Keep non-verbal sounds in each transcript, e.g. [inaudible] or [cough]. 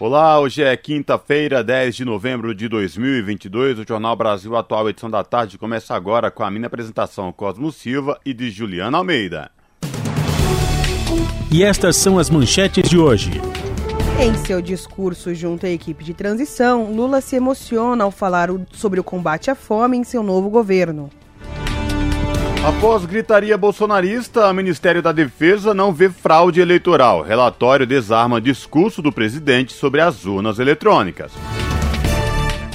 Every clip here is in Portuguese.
Olá, hoje é quinta-feira, 10 de novembro de 2022. O Jornal Brasil Atual, edição da tarde, começa agora com a minha apresentação Cosmo Silva e de Juliana Almeida. E estas são as manchetes de hoje. Em seu discurso junto à equipe de transição, Lula se emociona ao falar sobre o combate à fome em seu novo governo. Após gritaria bolsonarista, o Ministério da Defesa não vê fraude eleitoral. Relatório desarma discurso do presidente sobre as urnas eletrônicas.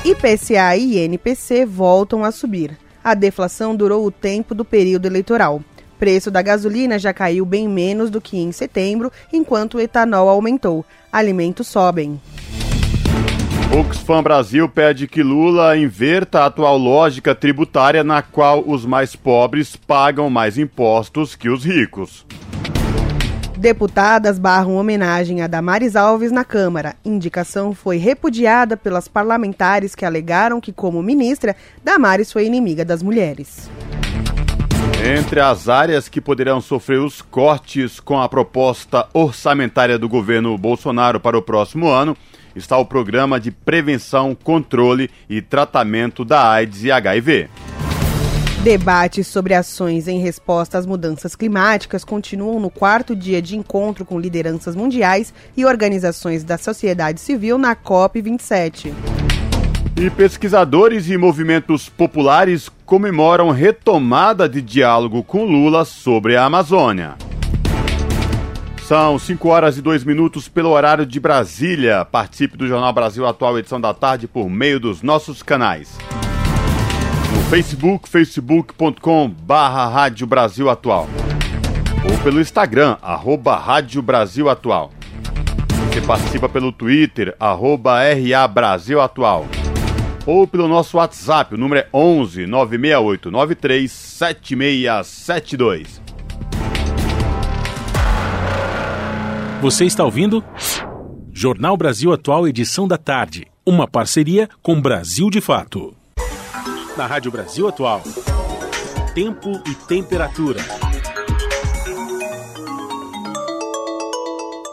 IPCA e INPC voltam a subir. A deflação durou o tempo do período eleitoral. Preço da gasolina já caiu bem menos do que em setembro, enquanto o etanol aumentou. Alimentos sobem. Oxfam Brasil pede que Lula inverta a atual lógica tributária na qual os mais pobres pagam mais impostos que os ricos. Deputadas barram homenagem a Damares Alves na Câmara. Indicação foi repudiada pelas parlamentares que alegaram que, como ministra, Damares foi inimiga das mulheres. Entre as áreas que poderão sofrer os cortes com a proposta orçamentária do governo Bolsonaro para o próximo ano está o programa de prevenção, controle e tratamento da AIDS e HIV. Debates sobre ações em resposta às mudanças climáticas continuam no quarto dia de encontro com lideranças mundiais e organizações da sociedade civil na COP27. E pesquisadores e movimentos populares comemoram retomada de diálogo com Lula sobre a Amazônia. São 5 horas e 2 minutos pelo horário de Brasília. Participe do Jornal Brasil Atual, edição da tarde, por meio dos nossos canais. No Facebook, facebook.com barra Rádio Brasil Atual. Ou pelo Instagram, arroba Rádio Brasil Atual. Você participa pelo Twitter, arroba RA Brasil Atual ou pelo nosso WhatsApp, o número é 11 968 93 7672. Você está ouvindo? Jornal Brasil Atual, edição da tarde. Uma parceria com Brasil de Fato. Na Rádio Brasil Atual. Tempo e temperatura.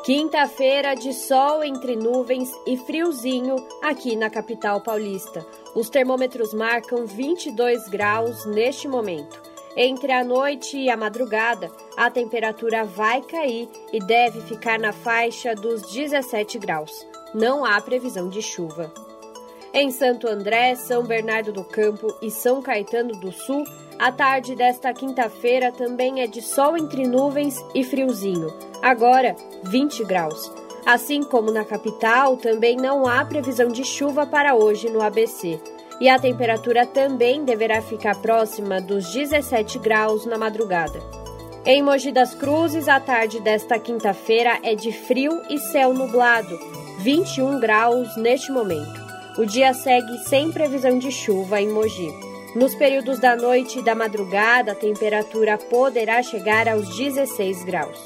Quinta-feira de sol entre nuvens e friozinho aqui na capital paulista. Os termômetros marcam 22 graus neste momento. Entre a noite e a madrugada, a temperatura vai cair e deve ficar na faixa dos 17 graus. Não há previsão de chuva. Em Santo André, São Bernardo do Campo e São Caetano do Sul, a tarde desta quinta-feira também é de sol entre nuvens e friozinho, agora 20 graus. Assim como na capital, também não há previsão de chuva para hoje no ABC. E a temperatura também deverá ficar próxima dos 17 graus na madrugada. Em Mogi das Cruzes, a tarde desta quinta-feira é de frio e céu nublado, 21 graus neste momento. O dia segue sem previsão de chuva em Mogi. Nos períodos da noite e da madrugada, a temperatura poderá chegar aos 16 graus.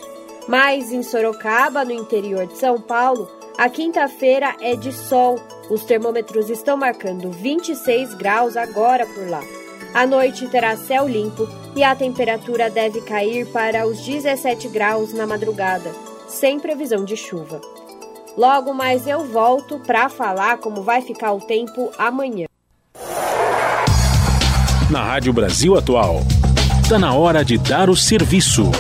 Mas em Sorocaba, no interior de São Paulo, a quinta-feira é de sol. Os termômetros estão marcando 26 graus agora por lá. A noite terá céu limpo e a temperatura deve cair para os 17 graus na madrugada, sem previsão de chuva. Logo mais eu volto para falar como vai ficar o tempo amanhã na Rádio Brasil Atual. Está na hora de dar o serviço.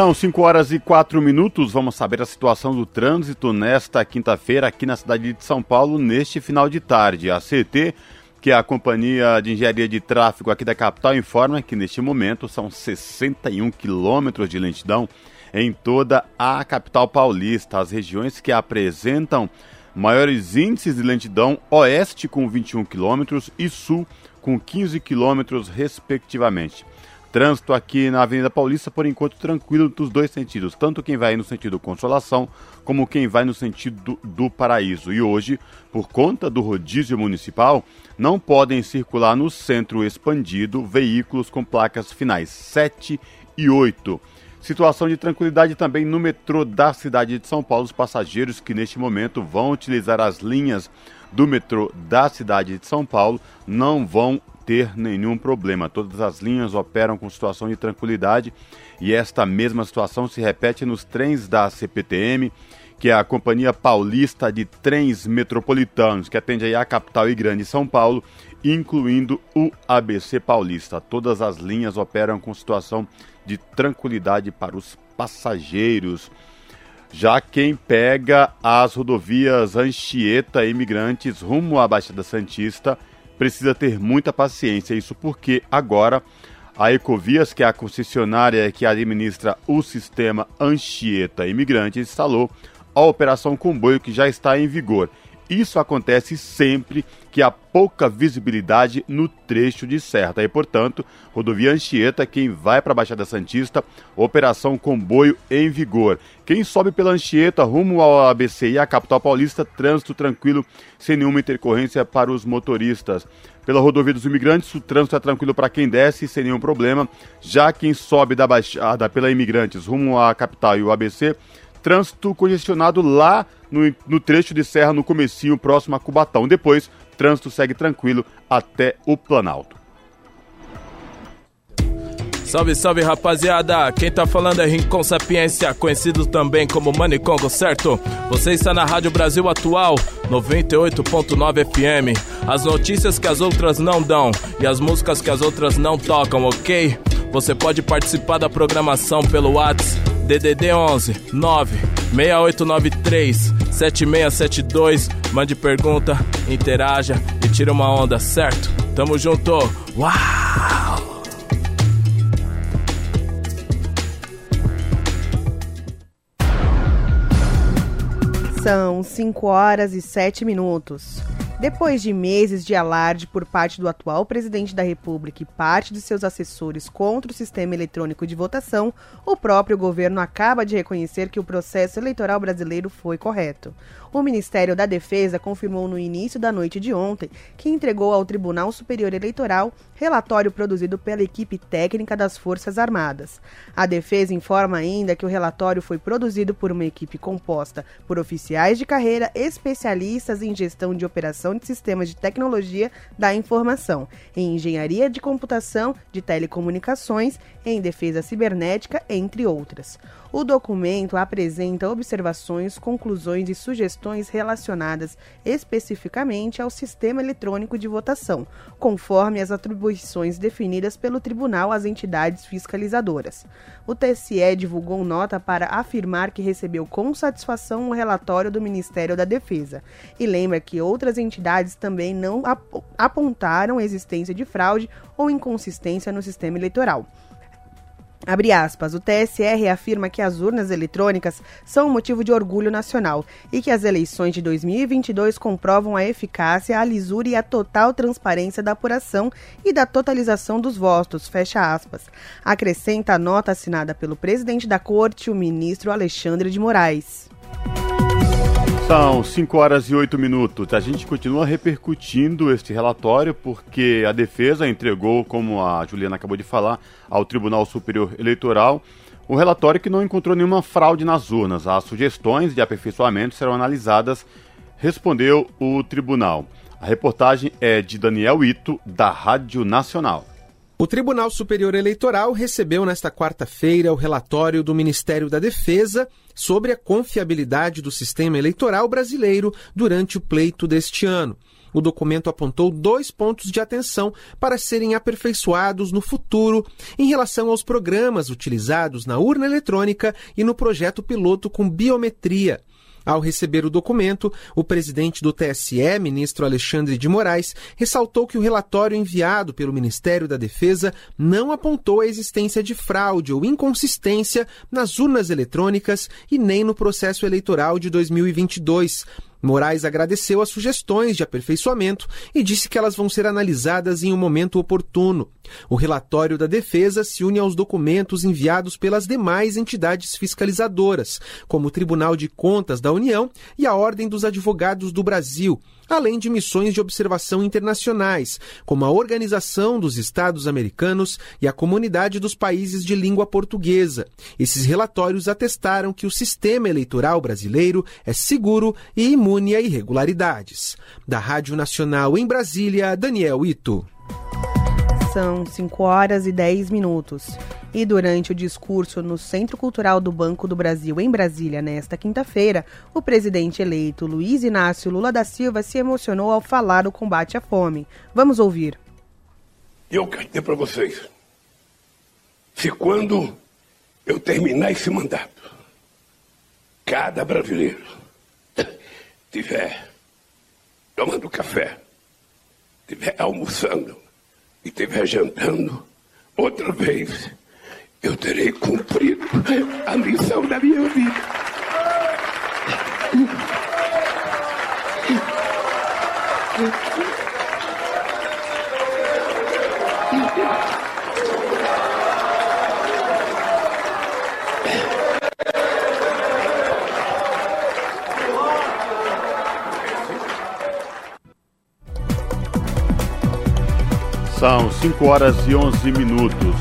São 5 horas e 4 minutos. Vamos saber a situação do trânsito nesta quinta-feira aqui na cidade de São Paulo, neste final de tarde. A CT que a Companhia de Engenharia de Tráfego aqui da capital informa que neste momento são 61 quilômetros de lentidão em toda a capital paulista. As regiões que apresentam maiores índices de lentidão, oeste com 21 quilômetros e sul com 15 quilômetros, respectivamente. Trânsito aqui na Avenida Paulista, por enquanto, tranquilo dos dois sentidos, tanto quem vai no sentido Consolação, como quem vai no sentido do Paraíso. E hoje, por conta do rodízio municipal, não podem circular no centro expandido veículos com placas finais 7 e 8. Situação de tranquilidade também no metrô da cidade de São Paulo. Os passageiros que neste momento vão utilizar as linhas do metrô da cidade de São Paulo não vão ter nenhum problema. Todas as linhas operam com situação de tranquilidade e esta mesma situação se repete nos trens da CPTM, que é a Companhia Paulista de Trens Metropolitanos, que atende a capital e grande São Paulo, incluindo o ABC Paulista. Todas as linhas operam com situação de tranquilidade para os passageiros. Já quem pega as rodovias Anchieta Imigrantes rumo à Baixada Santista precisa ter muita paciência. Isso porque agora a Ecovias, que é a concessionária que administra o sistema Anchieta Imigrante, instalou a operação comboio que já está em vigor. Isso acontece sempre que há pouca visibilidade no trecho de serra. E, portanto, rodovia Anchieta, quem vai para a Baixada Santista, operação comboio em vigor. Quem sobe pela Anchieta rumo ao ABC e à capital paulista, trânsito tranquilo, sem nenhuma intercorrência para os motoristas. Pela rodovia dos imigrantes, o trânsito é tranquilo para quem desce, sem nenhum problema. Já quem sobe da Baixada pela Imigrantes rumo à capital e o ABC, trânsito congestionado lá no, no trecho de serra no comecinho, próximo a Cubatão. Depois, trânsito segue tranquilo até o Planalto. Salve, salve rapaziada! Quem tá falando é Rincon Sapiência, conhecido também como Manicongo, certo? Você está na Rádio Brasil Atual, 98.9 FM. As notícias que as outras não dão e as músicas que as outras não tocam, ok? Você pode participar da programação pelo WhatsApp DDD 11 9 6893 7672. Mande pergunta, interaja e tira uma onda, certo? Tamo junto. Uau! São 5 horas e 7 minutos. Depois de meses de alarde por parte do atual presidente da República e parte de seus assessores contra o sistema eletrônico de votação, o próprio governo acaba de reconhecer que o processo eleitoral brasileiro foi correto. O Ministério da Defesa confirmou no início da noite de ontem que entregou ao Tribunal Superior Eleitoral relatório produzido pela equipe técnica das Forças Armadas. A defesa informa ainda que o relatório foi produzido por uma equipe composta por oficiais de carreira especialistas em gestão de operação de sistemas de tecnologia da informação, em engenharia de computação, de telecomunicações, em defesa cibernética, entre outras. O documento apresenta observações, conclusões e sugestões relacionadas especificamente ao sistema eletrônico de votação, conforme as atribuições definidas pelo tribunal às entidades fiscalizadoras. O TSE divulgou nota para afirmar que recebeu com satisfação o relatório do Ministério da Defesa e lembra que outras entidades também não apontaram a existência de fraude ou inconsistência no sistema eleitoral. Abre aspas, o TSE afirma que as urnas eletrônicas são motivo de orgulho nacional e que as eleições de 2022 comprovam a eficácia, a lisura e a total transparência da apuração e da totalização dos votos, fecha aspas. Acrescenta a nota assinada pelo presidente da corte, o ministro Alexandre de Moraes. São 5 horas e 8 minutos. A gente continua repercutindo este relatório porque a defesa entregou, como a Juliana acabou de falar, ao Tribunal Superior Eleitoral um relatório que não encontrou nenhuma fraude nas urnas. As sugestões de aperfeiçoamento serão analisadas, respondeu o tribunal. A reportagem é de Daniel Ito, da Rádio Nacional. O Tribunal Superior Eleitoral recebeu nesta quarta-feira o relatório do Ministério da Defesa sobre a confiabilidade do sistema eleitoral brasileiro durante o pleito deste ano. O documento apontou dois pontos de atenção para serem aperfeiçoados no futuro em relação aos programas utilizados na urna eletrônica e no projeto piloto com biometria. Ao receber o documento, o presidente do TSE, ministro Alexandre de Moraes, ressaltou que o relatório enviado pelo Ministério da Defesa não apontou a existência de fraude ou inconsistência nas urnas eletrônicas e nem no processo eleitoral de 2022. Moraes agradeceu as sugestões de aperfeiçoamento e disse que elas vão ser analisadas em um momento oportuno. O relatório da defesa se une aos documentos enviados pelas demais entidades fiscalizadoras, como o Tribunal de Contas da União e a Ordem dos Advogados do Brasil, além de missões de observação internacionais, como a Organização dos Estados Americanos e a Comunidade dos Países de Língua Portuguesa. Esses relatórios atestaram que o sistema eleitoral brasileiro é seguro e imune a irregularidades. Da Rádio Nacional em Brasília, Daniel Ito. São 5 horas e 10 minutos. E durante o discurso no Centro Cultural do Banco do Brasil, em Brasília, nesta quinta-feira, o presidente eleito Luiz Inácio Lula da Silva se emocionou ao falar do combate à fome. Vamos ouvir. Eu quero dizer para vocês: se quando eu terminar esse mandato, cada brasileiro [laughs] tiver tomando café, tiver almoçando, e estiver jantando, outra vez eu terei cumprido a missão da minha vida. São 5 horas e 11 minutos.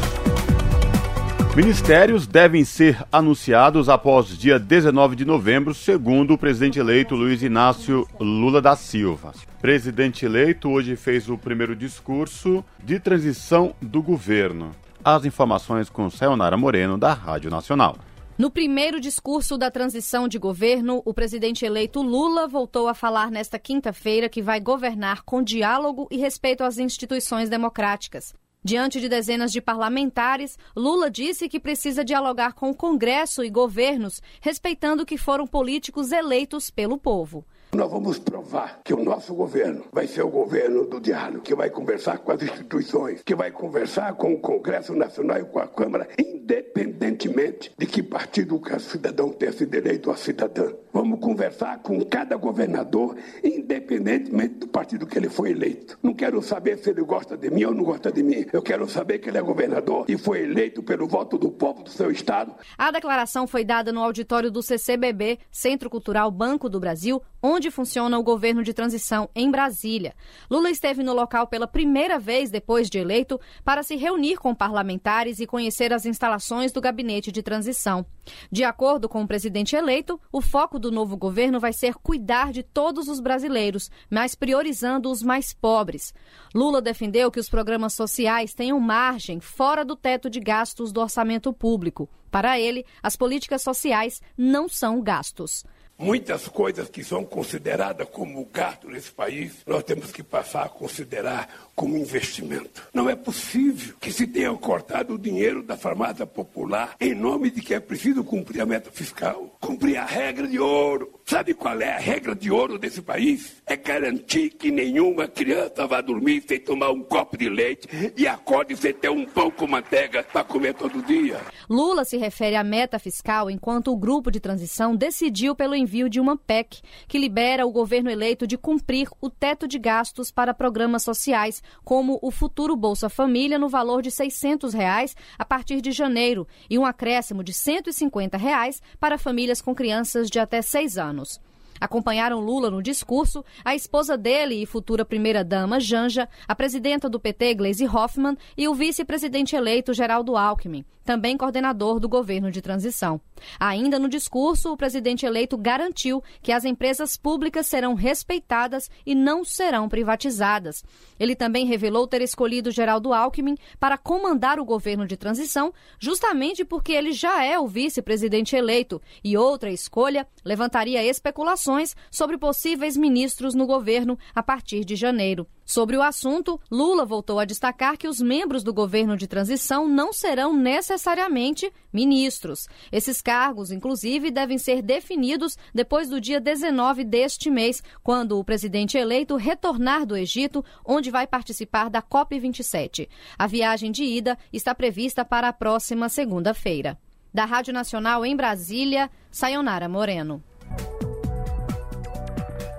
Ministérios devem ser anunciados após dia 19 de novembro, segundo o presidente eleito Luiz Inácio Lula da Silva. Presidente eleito hoje fez o primeiro discurso de transição do governo. As informações com Sayonara Moreno, da Rádio Nacional. No primeiro discurso da transição de governo, o presidente eleito Lula voltou a falar nesta quinta-feira que vai governar com diálogo e respeito às instituições democráticas. Diante de dezenas de parlamentares, Lula disse que precisa dialogar com o Congresso e governos, respeitando que foram políticos eleitos pelo povo. Nós vamos provar que o nosso governo vai ser o governo do diálogo, que vai conversar com as instituições, que vai conversar com o Congresso Nacional e com a Câmara, independentemente de que partido o cidadão tenha eleito ou a cidadã. Vamos conversar com cada governador, independentemente do partido que ele foi eleito. Não quero saber se ele gosta de mim ou não gosta de mim. Eu quero saber que ele é governador e foi eleito pelo voto do povo do seu estado. A declaração foi dada no auditório do CCBB, Centro Cultural Banco do Brasil, onde onde funciona o governo de transição em Brasília. Lula esteve no local pela primeira vez depois de eleito para se reunir com parlamentares e conhecer as instalações do gabinete de transição. De acordo com o presidente eleito, o foco do novo governo vai ser cuidar de todos os brasileiros, mas priorizando os mais pobres. Lula defendeu que os programas sociais tenham margem fora do teto de gastos do orçamento público. Para ele, as políticas sociais não são gastos. Muitas coisas que são consideradas como gasto nesse país, nós temos que passar a considerar como investimento. Não é possível que se tenha cortado o dinheiro da farmácia popular em nome de que é preciso cumprir a meta fiscal, cumprir a regra de ouro. Sabe qual é a regra de ouro desse país? É garantir que nenhuma criança vá dormir sem tomar um copo de leite e acorde sem ter um pão com manteiga para comer todo dia. Lula se refere à meta fiscal enquanto o grupo de transição decidiu pelo envio de uma PEC que libera o governo eleito de cumprir o teto de gastos para programas sociais, como o futuro Bolsa Família no valor de 600 reais a partir de janeiro e um acréscimo de 150 reais para famílias com crianças de até 6 anos anos. Acompanharam Lula no discurso a esposa dele e futura primeira-dama, Janja, a presidenta do PT, Gleisi Hoffmann, e o vice-presidente eleito, Geraldo Alckmin, também coordenador do governo de transição. Ainda no discurso, o presidente eleito garantiu que as empresas públicas serão respeitadas e não serão privatizadas. Ele também revelou ter escolhido Geraldo Alckmin para comandar o governo de transição, justamente porque ele já é o vice-presidente eleito, e outra escolha levantaria especulações sobre possíveis ministros no governo a partir de janeiro. Sobre o assunto, Lula voltou a destacar que os membros do governo de transição não serão necessariamente ministros. Esses cargos, inclusive, devem ser definidos depois do dia 19 deste mês, quando o presidente eleito retornar do Egito, onde vai participar da COP27. A viagem de ida está prevista para a próxima segunda-feira. Da Rádio Nacional em Brasília, Sayonara Moreno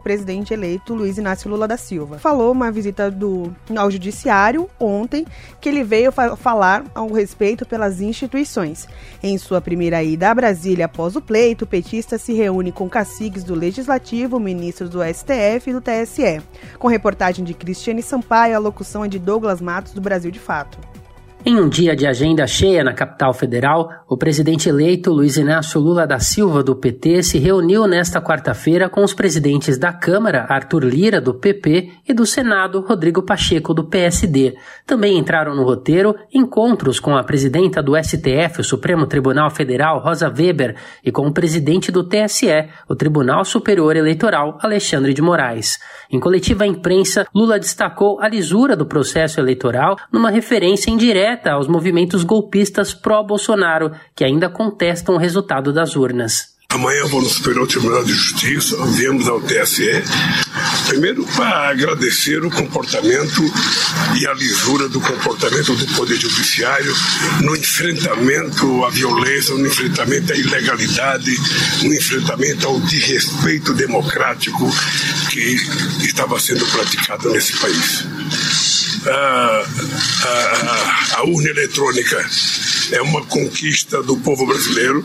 presidente eleito Luiz Inácio Lula da Silva. Falou uma visita do, ao judiciário ontem que ele veio fa falar ao respeito pelas instituições. Em sua primeira ida a Brasília após o pleito, o petista se reúne com caciques do Legislativo, ministros do STF e do TSE. Com reportagem de Cristiane Sampaio, a locução é de Douglas Matos do Brasil de Fato. Em um dia de agenda cheia na capital federal, o presidente eleito Luiz Inácio Lula da Silva, do PT, se reuniu nesta quarta-feira com os presidentes da Câmara, Arthur Lira, do PP, e do Senado, Rodrigo Pacheco, do PSD. Também entraram no roteiro encontros com a presidenta do STF, o Supremo Tribunal Federal, Rosa Weber, e com o presidente do TSE, o Tribunal Superior Eleitoral, Alexandre de Moraes. Em coletiva à imprensa, Lula destacou a lisura do processo eleitoral numa referência indireta direta aos movimentos golpistas pró-Bolsonaro, que ainda contestam o resultado das urnas. Amanhã vou no Superior Tribunal de Justiça, viemos ao TSE, primeiro para agradecer o comportamento e a lisura do comportamento do Poder Judiciário no enfrentamento à violência, no enfrentamento à ilegalidade, no enfrentamento ao desrespeito democrático que estava sendo praticado nesse país a, a, a urna eletrônica é uma conquista do povo brasileiro.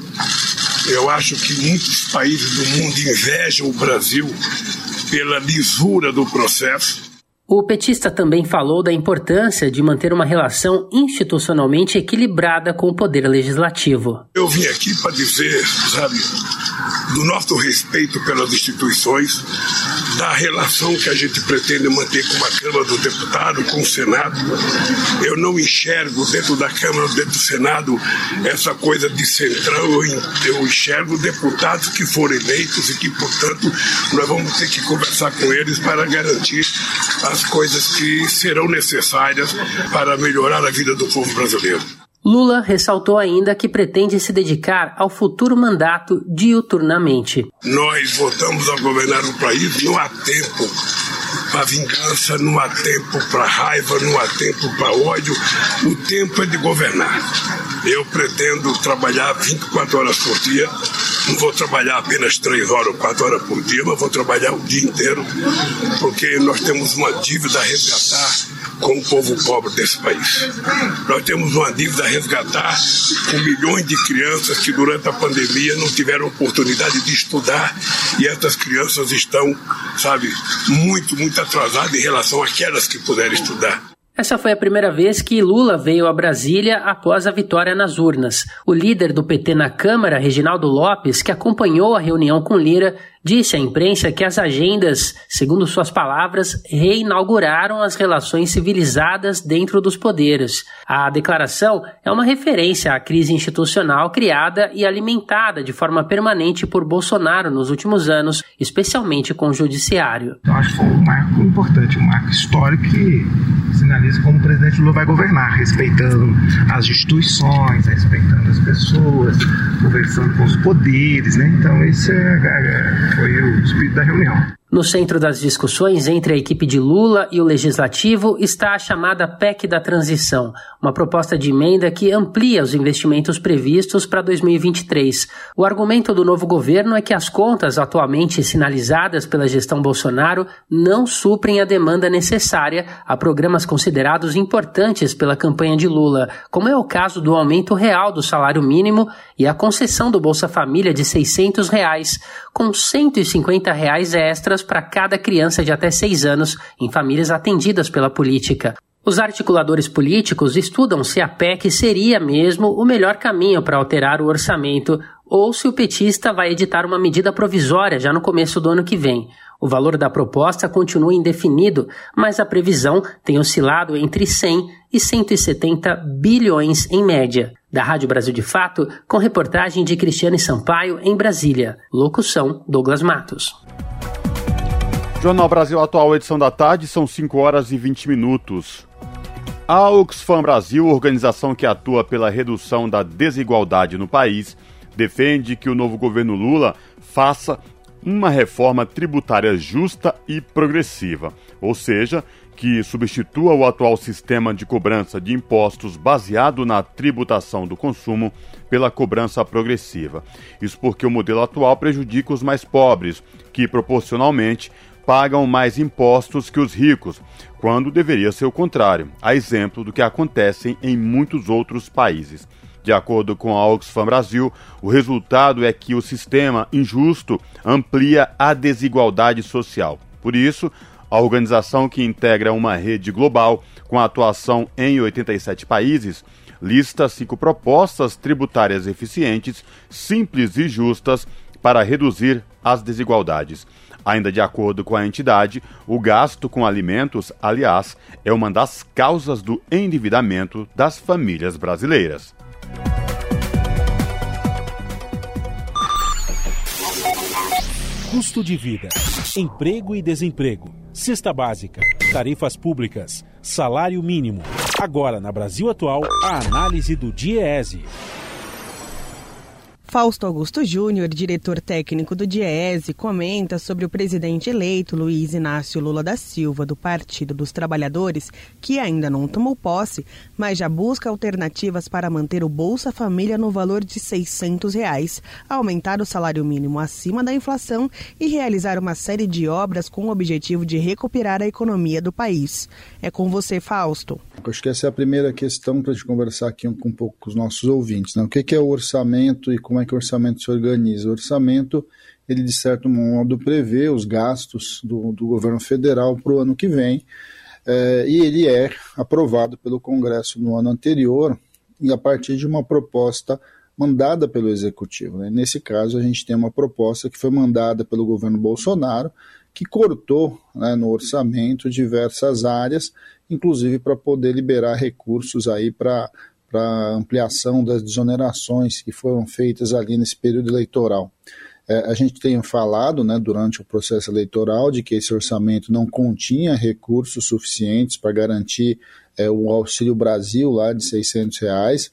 Eu acho que muitos países do mundo invejam o Brasil pela lisura do processo. O petista também falou da importância de manter uma relação institucionalmente equilibrada com o poder legislativo. Eu vim aqui para dizer, sabe, do nosso respeito pelas instituições, da relação que a gente pretende manter com a Câmara do Deputado, com o Senado. Eu não enxergo dentro da Câmara, dentro do Senado, essa coisa de centrão. Eu enxergo deputados que foram eleitos e que, portanto, nós vamos ter que conversar com eles para garantir as coisas que serão necessárias para melhorar a vida do povo brasileiro. Lula ressaltou ainda que pretende se dedicar ao futuro mandato diuturnamente. Nós voltamos a governar o país, não há tempo para vingança, não há tempo para raiva, não há tempo para ódio. O tempo é de governar. Eu pretendo trabalhar 24 horas por dia. Não vou trabalhar apenas 3 horas ou 4 horas por dia, mas vou trabalhar o dia inteiro, porque nós temos uma dívida a resgatar com o povo pobre desse país. Nós temos uma dívida a resgatar com milhões de crianças que durante a pandemia não tiveram oportunidade de estudar e essas crianças estão, sabe, muito, muito atrasadas em relação àquelas que puderam estudar. Essa foi a primeira vez que Lula veio a Brasília após a vitória nas urnas. O líder do PT na Câmara, Reginaldo Lopes, que acompanhou a reunião com Lira, disse à imprensa que as agendas, segundo suas palavras, reinauguraram as relações civilizadas dentro dos poderes. A declaração é uma referência à crise institucional criada e alimentada de forma permanente por Bolsonaro nos últimos anos, especialmente com o judiciário. Eu acho que foi um marco importante, um marco histórico que sinaliza como o presidente Lula vai governar, respeitando as instituições, respeitando as pessoas, conversando com os poderes, né? Então esse é foi o espírito da reunião. No centro das discussões entre a equipe de Lula e o Legislativo está a chamada PEC da Transição, uma proposta de emenda que amplia os investimentos previstos para 2023. O argumento do novo governo é que as contas atualmente sinalizadas pela gestão Bolsonaro não suprem a demanda necessária a programas considerados importantes pela campanha de Lula, como é o caso do aumento real do salário mínimo e a concessão do Bolsa Família de 600 reais, com 150 reais extras para cada criança de até 6 anos em famílias atendidas pela política. Os articuladores políticos estudam se a PEC seria mesmo o melhor caminho para alterar o orçamento ou se o petista vai editar uma medida provisória já no começo do ano que vem. O valor da proposta continua indefinido, mas a previsão tem oscilado entre 100 e 170 bilhões em média. Da Rádio Brasil de Fato, com reportagem de Cristiane Sampaio em Brasília. Locução Douglas Matos. Jornal Brasil Atual, edição da tarde, são 5 horas e 20 minutos. A Oxfam Brasil, organização que atua pela redução da desigualdade no país, defende que o novo governo Lula faça uma reforma tributária justa e progressiva, ou seja, que substitua o atual sistema de cobrança de impostos baseado na tributação do consumo pela cobrança progressiva. Isso porque o modelo atual prejudica os mais pobres, que proporcionalmente pagam mais impostos que os ricos, quando deveria ser o contrário, a exemplo do que acontece em muitos outros países. De acordo com a Oxfam Brasil, o resultado é que o sistema injusto amplia a desigualdade social. Por isso, a organização que integra uma rede global com atuação em 87 países lista cinco propostas tributárias eficientes, simples e justas para reduzir as desigualdades. Ainda de acordo com a entidade, o gasto com alimentos, aliás, é uma das causas do endividamento das famílias brasileiras. Custo de vida, emprego e desemprego, cesta básica, tarifas públicas, salário mínimo. Agora, na Brasil Atual, a análise do DIEESE. Fausto Augusto Júnior, diretor técnico do DIEESE, comenta sobre o presidente eleito Luiz Inácio Lula da Silva, do Partido dos Trabalhadores, que ainda não tomou posse, mas já busca alternativas para manter o Bolsa Família no valor de 600 reais, aumentar o salário mínimo acima da inflação e realizar uma série de obras com o objetivo de recuperar a economia do país. É com você, Fausto. Acho que essa é a primeira questão para a gente conversar aqui um, um pouco com os nossos ouvintes. Né? O que é o orçamento e como é que o orçamento se organiza. O orçamento, ele de certo modo prevê os gastos do, do governo federal para o ano que vem, é, e ele é aprovado pelo Congresso no ano anterior, e a partir de uma proposta mandada pelo Executivo. Né? Nesse caso, a gente tem uma proposta que foi mandada pelo governo Bolsonaro, que cortou né, no orçamento diversas áreas, inclusive para poder liberar recursos aí para para ampliação das desonerações que foram feitas ali nesse período eleitoral. É, a gente tem falado né, durante o processo eleitoral de que esse orçamento não continha recursos suficientes para garantir é, o Auxílio Brasil lá de 600 reais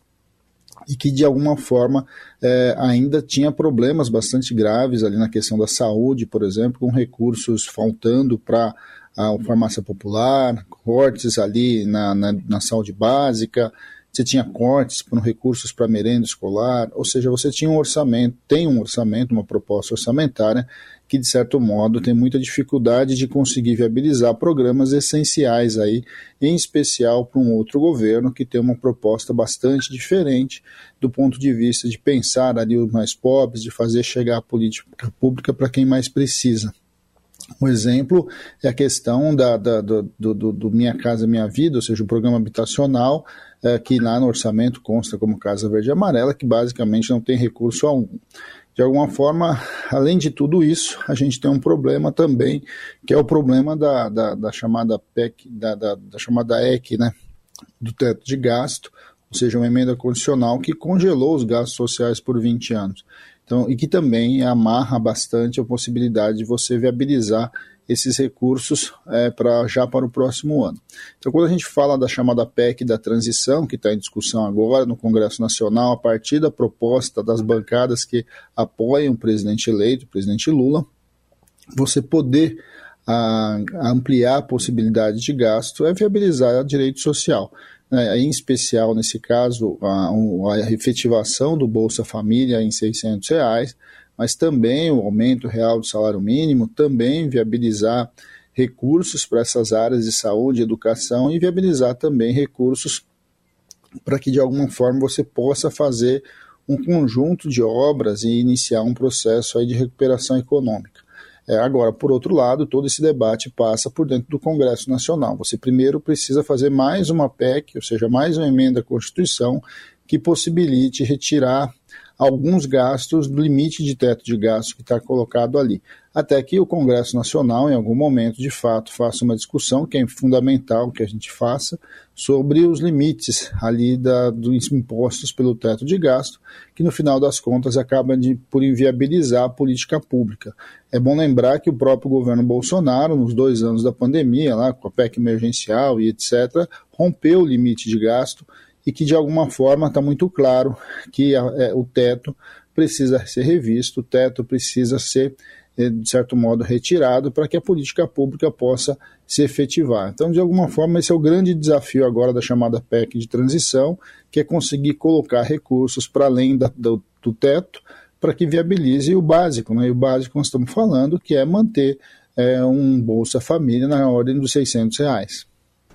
e que de alguma forma é, ainda tinha problemas bastante graves ali na questão da saúde, por exemplo, com recursos faltando para a farmácia popular, cortes ali na, na, na saúde básica, você tinha cortes para recursos para merenda escolar, ou seja, você tinha um orçamento, tem um orçamento, uma proposta orçamentária que de certo modo tem muita dificuldade de conseguir viabilizar programas essenciais aí, em especial para um outro governo que tem uma proposta bastante diferente do ponto de vista de pensar ali os mais pobres, de fazer chegar a política pública para quem mais precisa. Um exemplo é a questão da, da do, do, do, Minha Casa Minha Vida, ou seja, o programa habitacional, é, que lá no orçamento consta como Casa Verde e Amarela, que basicamente não tem recurso algum. De alguma forma, além de tudo isso, a gente tem um problema também, que é o problema da, da, da chamada PEC, da, da, da chamada EC, né, do teto de gasto, ou seja, uma emenda condicional que congelou os gastos sociais por 20 anos. Então, e que também amarra bastante a possibilidade de você viabilizar esses recursos é, para já para o próximo ano. Então, quando a gente fala da chamada PEC da transição, que está em discussão agora no Congresso Nacional, a partir da proposta das bancadas que apoiam o presidente eleito, o presidente Lula, você poder a, a ampliar a possibilidade de gasto é viabilizar direito social. Né? Em especial, nesse caso, a, a efetivação do Bolsa Família em 600 reais, mas também o aumento real do salário mínimo, também viabilizar recursos para essas áreas de saúde e educação e viabilizar também recursos para que de alguma forma você possa fazer um conjunto de obras e iniciar um processo aí de recuperação econômica. É, agora, por outro lado, todo esse debate passa por dentro do Congresso Nacional. Você primeiro precisa fazer mais uma PEC, ou seja, mais uma emenda à Constituição, que possibilite retirar alguns gastos do limite de teto de gastos que está colocado ali. Até que o Congresso Nacional, em algum momento, de fato, faça uma discussão, que é fundamental que a gente faça, sobre os limites ali da, dos impostos pelo teto de gasto, que no final das contas acaba de, por inviabilizar a política pública. É bom lembrar que o próprio governo Bolsonaro, nos dois anos da pandemia, lá com a PEC emergencial e etc., rompeu o limite de gasto e que de alguma forma está muito claro que a, é, o teto precisa ser revisto, o teto precisa ser, de certo modo, retirado para que a política pública possa se efetivar. Então, de alguma forma, esse é o grande desafio agora da chamada PEC de transição, que é conseguir colocar recursos para além da, do, do, teto para que viabilize o básico. Né? E o básico nós estamos falando que é manter é, um Bolsa Família na ordem dos 600 reais.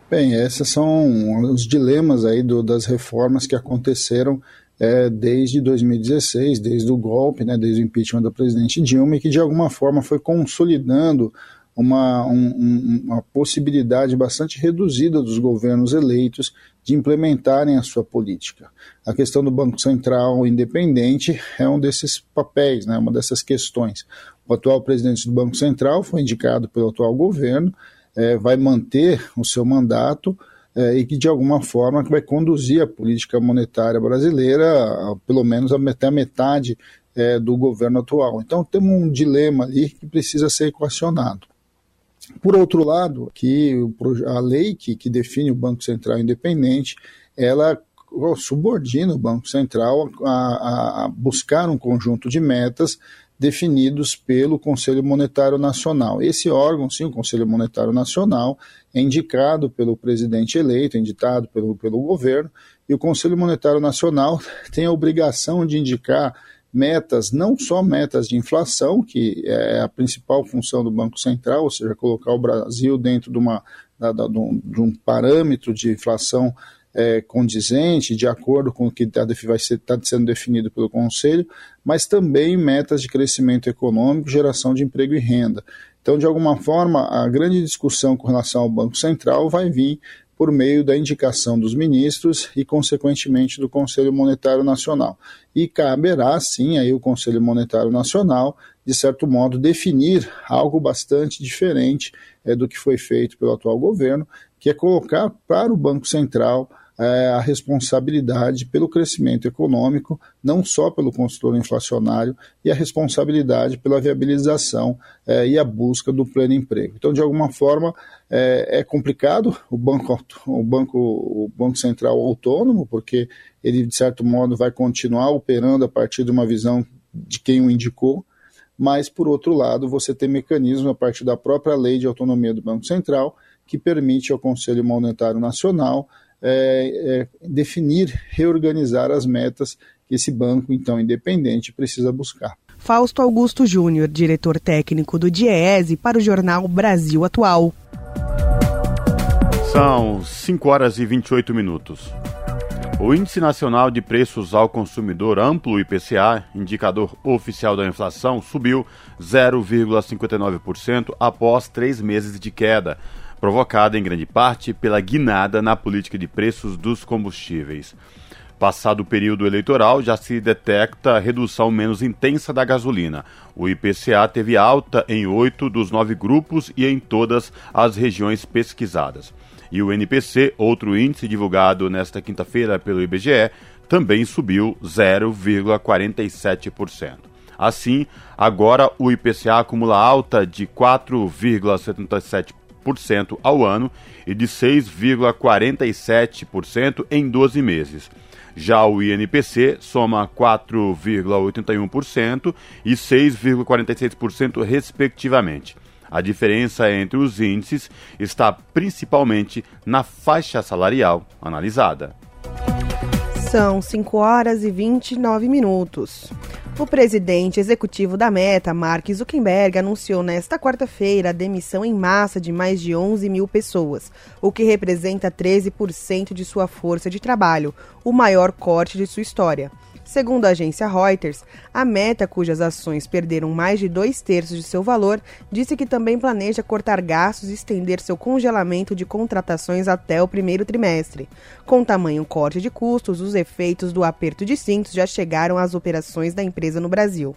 Bem, esses são os dilemas aí do, das reformas que aconteceram é, desde 2016, desde o golpe, né, desde o impeachment do presidente Dilma, e que de alguma forma foi consolidando uma, um, uma possibilidade bastante reduzida dos governos eleitos de implementarem a sua política. A questão do Banco Central independente é um desses papéis, né, uma dessas questões. O atual presidente do Banco Central foi indicado pelo atual governo, é, vai manter o seu mandato e que de alguma forma vai conduzir a política monetária brasileira, pelo menos até a metade é, do governo atual. Então temos um dilema ali que precisa ser equacionado. Por outro lado, que a lei que, que define o Banco Central independente, ela subordina o Banco Central a, a buscar um conjunto de metas definidos pelo Conselho Monetário Nacional. Esse órgão, sim, o Conselho Monetário Nacional, é indicado pelo presidente eleito, é indicado pelo, pelo governo, e o Conselho Monetário Nacional [laughs] tem a obrigação de indicar metas, não só metas de inflação, que é a principal função do Banco Central, ou seja, colocar o Brasil dentro de, uma, de, um, de um parâmetro de inflação é, condizente, de acordo com o que está tá sendo definido pelo Conselho, mas também metas de crescimento econômico, geração de emprego e renda. Então, de alguma forma, a grande discussão com relação ao Banco Central vai vir por meio da indicação dos ministros e, consequentemente, do Conselho Monetário Nacional. E caberá, sim, aí o Conselho Monetário Nacional, de certo modo, definir algo bastante diferente é, do que foi feito pelo atual governo, que é colocar para o Banco Central é, a responsabilidade pelo crescimento econômico, não só pelo consultor inflacionário, e a responsabilidade pela viabilização é, e a busca do pleno emprego. Então, de alguma forma, é, é, complicado o banco, o, banco, o Banco Central autônomo, porque ele, de certo modo, vai continuar operando a partir de uma visão de quem o indicou, mas, por outro lado, você tem mecanismos a partir da própria lei de autonomia do Banco Central que permite ao Conselho Monetário Nacional é, é, definir, reorganizar as metas que esse banco, então independente, precisa buscar. Fausto Augusto Júnior, diretor técnico do DIEESE, para o jornal Brasil Atual. São 5 horas e 28 minutos. O Índice Nacional de Preços ao Consumidor Amplo, IPCA, indicador oficial da inflação, subiu 0,59% após três meses de queda, provocada em grande parte pela guinada na política de preços dos combustíveis. Passado o período eleitoral, já se detecta redução menos intensa da gasolina. O IPCA teve alta em oito dos nove grupos e em todas as regiões pesquisadas. E o NPC, outro índice divulgado nesta quinta-feira pelo IBGE, também subiu 0,47%. Assim, agora o IPCA acumula alta de 4,77% ao ano e de 6,47% em 12 meses. Já o INPC soma 4,81% e 6,46%, respectivamente. A diferença entre os índices está principalmente na faixa salarial analisada. São 5 horas e 29 minutos. O presidente executivo da Meta, Mark Zuckerberg, anunciou nesta quarta-feira a demissão em massa de mais de 11 mil pessoas, o que representa 13% de sua força de trabalho, o maior corte de sua história. Segundo a agência Reuters, a Meta, cujas ações perderam mais de dois terços de seu valor, disse que também planeja cortar gastos e estender seu congelamento de contratações até o primeiro trimestre. Com tamanho corte de custos, os efeitos do aperto de cintos já chegaram às operações da empresa no Brasil.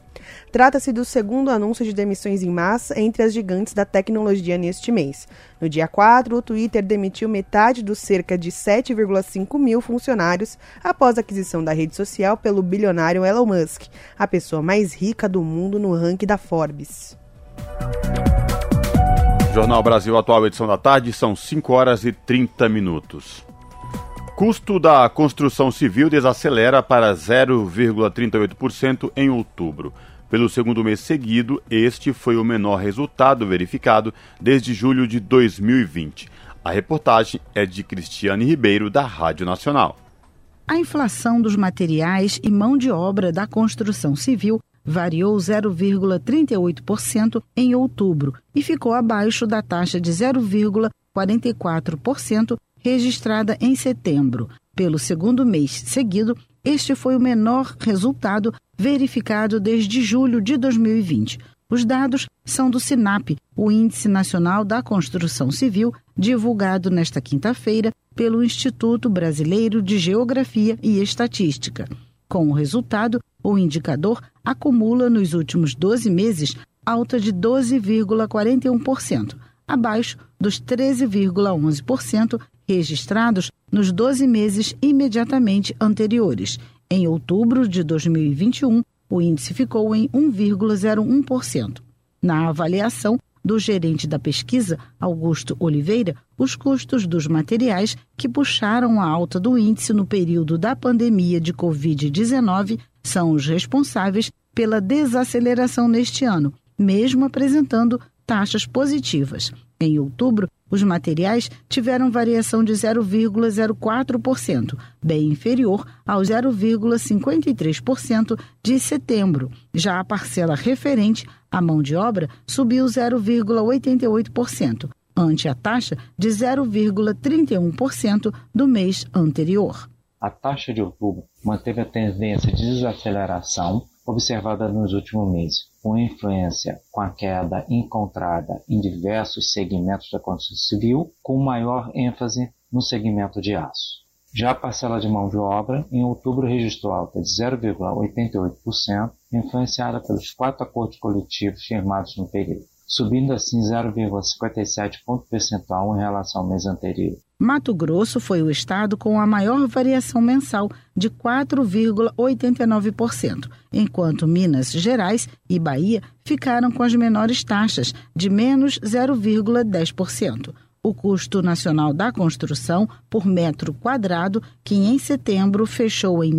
Trata-se do segundo anúncio de demissões em massa entre as gigantes da tecnologia neste mês. No dia 4, o Twitter demitiu metade dos cerca de 7,5 mil funcionários após a aquisição da rede social pelo bilionário Elon Musk, a pessoa mais rica do mundo no ranking da Forbes. Jornal Brasil Atual, edição da tarde, são 5 horas e 30 minutos. Custo da construção civil desacelera para 0,38% em outubro. Pelo segundo mês seguido, este foi o menor resultado verificado desde julho de 2020. A reportagem é de Cristiane Ribeiro, da Rádio Nacional. A inflação dos materiais e mão de obra da construção civil variou 0,38% em outubro e ficou abaixo da taxa de 0,44% registrada em setembro. Pelo segundo mês seguido, este foi o menor resultado verificado desde julho de 2020. Os dados são do SINAP, o Índice Nacional da Construção Civil, divulgado nesta quinta-feira pelo Instituto Brasileiro de Geografia e Estatística. Com o resultado, o indicador acumula nos últimos 12 meses alta de 12,41%, abaixo dos 13,11% registrados nos 12 meses imediatamente anteriores. Em outubro de 2021, o índice ficou em 1,01%. Na avaliação do gerente da pesquisa, Augusto Oliveira, os custos dos materiais que puxaram a alta do índice no período da pandemia de Covid-19 são os responsáveis pela desaceleração neste ano, mesmo apresentando taxas positivas. Em outubro, os materiais tiveram variação de 0,04%, bem inferior ao 0,53% de setembro. Já a parcela referente à mão de obra subiu 0,88%, ante a taxa de 0,31% do mês anterior. A taxa de outubro manteve a tendência de desaceleração observada nos últimos meses, com influência com a queda encontrada em diversos segmentos da construção civil, com maior ênfase no segmento de aço. Já a parcela de mão de obra, em outubro registrou alta de 0,88%, influenciada pelos quatro acordos coletivos firmados no período, subindo assim 0,57 ponto percentual em relação ao mês anterior. Mato Grosso foi o estado com a maior variação mensal, de 4,89%, enquanto Minas Gerais e Bahia ficaram com as menores taxas, de menos 0,10%. O custo nacional da construção por metro quadrado, que em setembro fechou em R$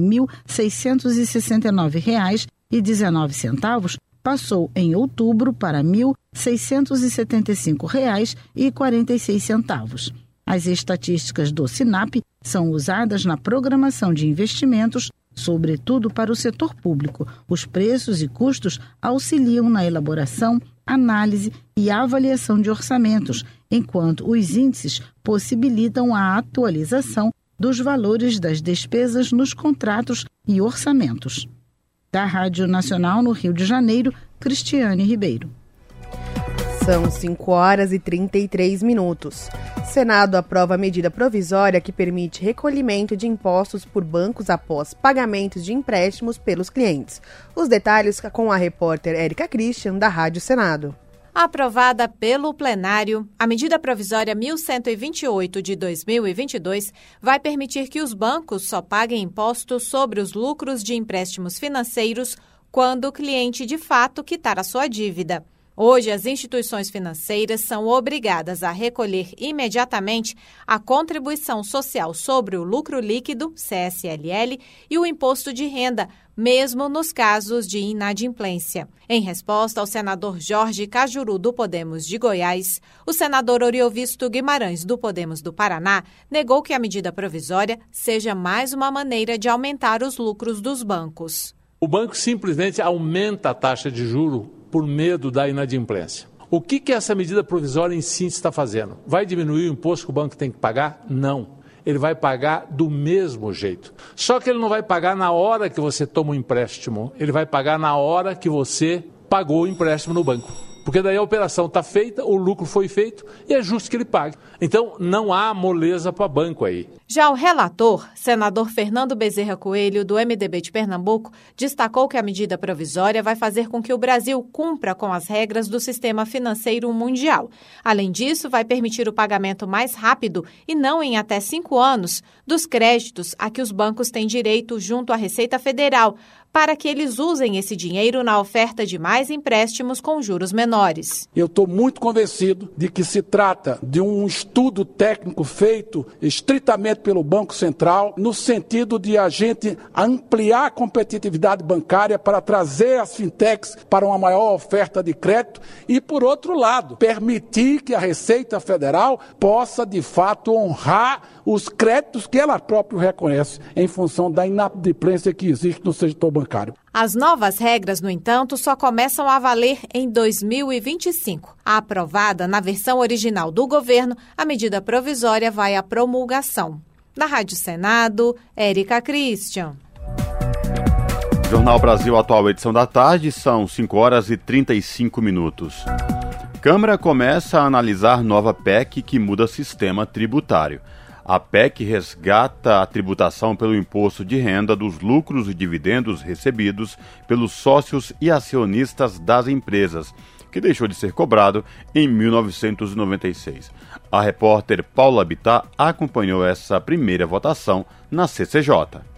1.669,19, passou em outubro para R$ 1.675,46. As estatísticas do SINAP são usadas na programação de investimentos, sobretudo para o setor público. Os preços e custos auxiliam na elaboração, análise e avaliação de orçamentos, enquanto os índices possibilitam a atualização dos valores das despesas nos contratos e orçamentos. Da Rádio Nacional no Rio de Janeiro, Cristiane Ribeiro. São 5 horas e 33 minutos. Senado aprova a medida provisória que permite recolhimento de impostos por bancos após pagamentos de empréstimos pelos clientes. Os detalhes com a repórter Érica Christian, da Rádio Senado. Aprovada pelo plenário, a medida provisória 1128 de 2022 vai permitir que os bancos só paguem impostos sobre os lucros de empréstimos financeiros quando o cliente de fato quitar a sua dívida. Hoje, as instituições financeiras são obrigadas a recolher imediatamente a contribuição social sobre o lucro líquido, CSLL, e o imposto de renda, mesmo nos casos de inadimplência. Em resposta ao senador Jorge Cajuru, do Podemos de Goiás, o senador Oriovisto Guimarães, do Podemos do Paraná, negou que a medida provisória seja mais uma maneira de aumentar os lucros dos bancos. O banco simplesmente aumenta a taxa de juro por medo da inadimplência. O que, que essa medida provisória em síntese está fazendo? Vai diminuir o imposto que o banco tem que pagar? Não. ele vai pagar do mesmo jeito. Só que ele não vai pagar na hora que você toma o um empréstimo, ele vai pagar na hora que você pagou o empréstimo no banco. Porque daí a operação está feita, o lucro foi feito e é justo que ele pague. Então não há moleza para banco aí. Já o relator, senador Fernando Bezerra Coelho, do MDB de Pernambuco, destacou que a medida provisória vai fazer com que o Brasil cumpra com as regras do sistema financeiro mundial. Além disso, vai permitir o pagamento mais rápido e não em até cinco anos dos créditos a que os bancos têm direito junto à Receita Federal, para que eles usem esse dinheiro na oferta de mais empréstimos com juros menores. Eu estou muito convencido de que se trata de um estudo técnico feito estritamente pelo Banco Central, no sentido de a gente ampliar a competitividade bancária para trazer as fintechs para uma maior oferta de crédito e, por outro lado, permitir que a Receita Federal possa, de fato, honrar os créditos que ela própria reconhece em função da inadimplência que existe no setor bancário. As novas regras, no entanto, só começam a valer em 2025. Aprovada na versão original do governo, a medida provisória vai à promulgação. Na Rádio Senado, Érica Christian. Jornal Brasil Atual, edição da tarde, são 5 horas e 35 minutos. Câmara começa a analisar nova PEC que muda sistema tributário. A PEC resgata a tributação pelo imposto de renda dos lucros e dividendos recebidos pelos sócios e acionistas das empresas, que deixou de ser cobrado em 1996. A repórter Paula Bittar acompanhou essa primeira votação na CCJ.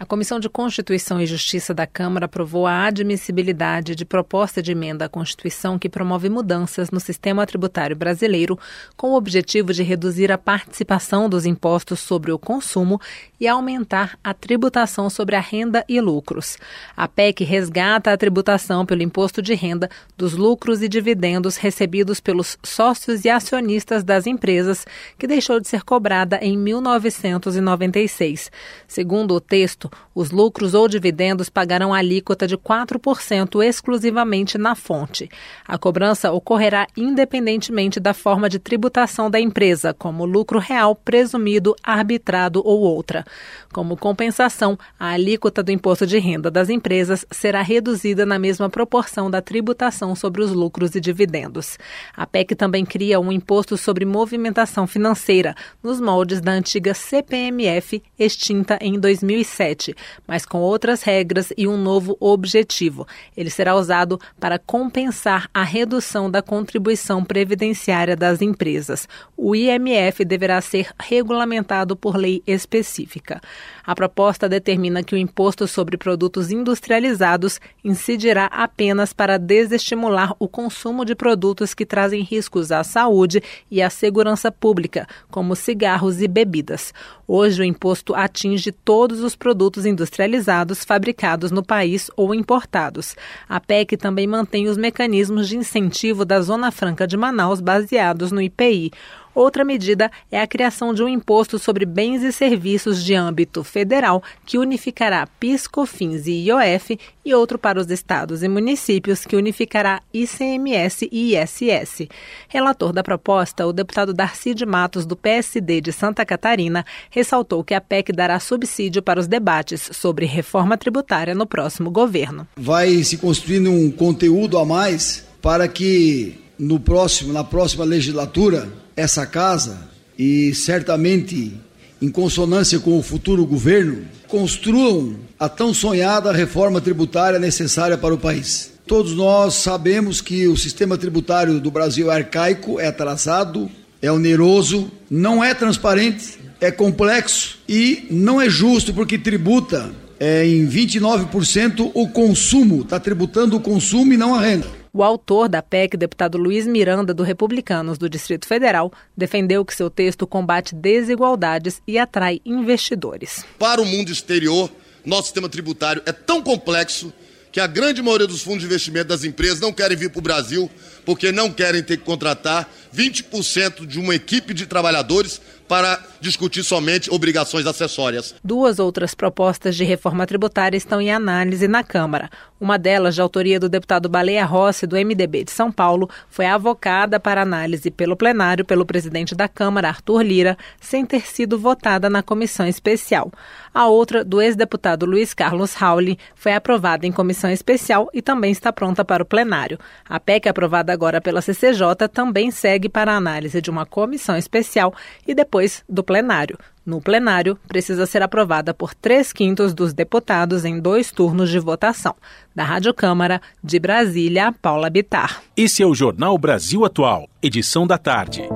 A Comissão de Constituição e Justiça da Câmara aprovou a admissibilidade de proposta de emenda à Constituição que promove mudanças no sistema tributário brasileiro com o objetivo de reduzir a participação dos impostos sobre o consumo e aumentar a tributação sobre a renda e lucros. A PEC resgata a tributação pelo imposto de renda dos lucros e dividendos recebidos pelos sócios e acionistas das empresas, que deixou de ser cobrada em 1996. Segundo o texto, os lucros ou dividendos pagarão alíquota de 4% exclusivamente na fonte. A cobrança ocorrerá independentemente da forma de tributação da empresa, como lucro real, presumido, arbitrado ou outra. Como compensação, a alíquota do imposto de renda das empresas será reduzida na mesma proporção da tributação sobre os lucros e dividendos. A PEC também cria um imposto sobre movimentação financeira, nos moldes da antiga CPMF, extinta em 2007 mas com outras regras e um novo objetivo. Ele será usado para compensar a redução da contribuição previdenciária das empresas. O IMF deverá ser regulamentado por lei específica. A proposta determina que o imposto sobre produtos industrializados incidirá apenas para desestimular o consumo de produtos que trazem riscos à saúde e à segurança pública, como cigarros e bebidas. Hoje, o imposto atinge todos os produtos industrializados fabricados no país ou importados. A PEC também mantém os mecanismos de incentivo da Zona Franca de Manaus baseados no IPI. Outra medida é a criação de um imposto sobre bens e serviços de âmbito federal que unificará PIS, COFINS e IOF e outro para os estados e municípios que unificará ICMS e ISS. Relator da proposta, o deputado Darcy de Matos, do PSD de Santa Catarina, ressaltou que a PEC dará subsídio para os debates sobre reforma tributária no próximo governo. Vai se construindo um conteúdo a mais para que no próximo, na próxima legislatura, essa casa e certamente em consonância com o futuro governo, construam a tão sonhada reforma tributária necessária para o país. Todos nós sabemos que o sistema tributário do Brasil é arcaico, é atrasado, é oneroso, não é transparente, é complexo e não é justo porque tributa é, em 29% o consumo, está tributando o consumo e não a renda. O autor da PEC, deputado Luiz Miranda, do Republicanos do Distrito Federal, defendeu que seu texto combate desigualdades e atrai investidores. Para o mundo exterior, nosso sistema tributário é tão complexo que a grande maioria dos fundos de investimento das empresas não querem vir para o Brasil porque não querem ter que contratar 20% de uma equipe de trabalhadores para discutir somente obrigações acessórias. Duas outras propostas de reforma tributária estão em análise na Câmara. Uma delas, de autoria do deputado Baleia Rossi, do MDB de São Paulo, foi avocada para análise pelo plenário pelo presidente da Câmara, Arthur Lira, sem ter sido votada na comissão especial. A outra, do ex-deputado Luiz Carlos Rauli, foi aprovada em comissão especial e também está pronta para o plenário. A PEC aprovada agora pela CCJ também segue para a análise de uma comissão especial e depois do plenário. No plenário, precisa ser aprovada por três quintos dos deputados em dois turnos de votação. Da Rádio Câmara, de Brasília, Paula Bitar. Esse é o Jornal Brasil Atual, edição da tarde.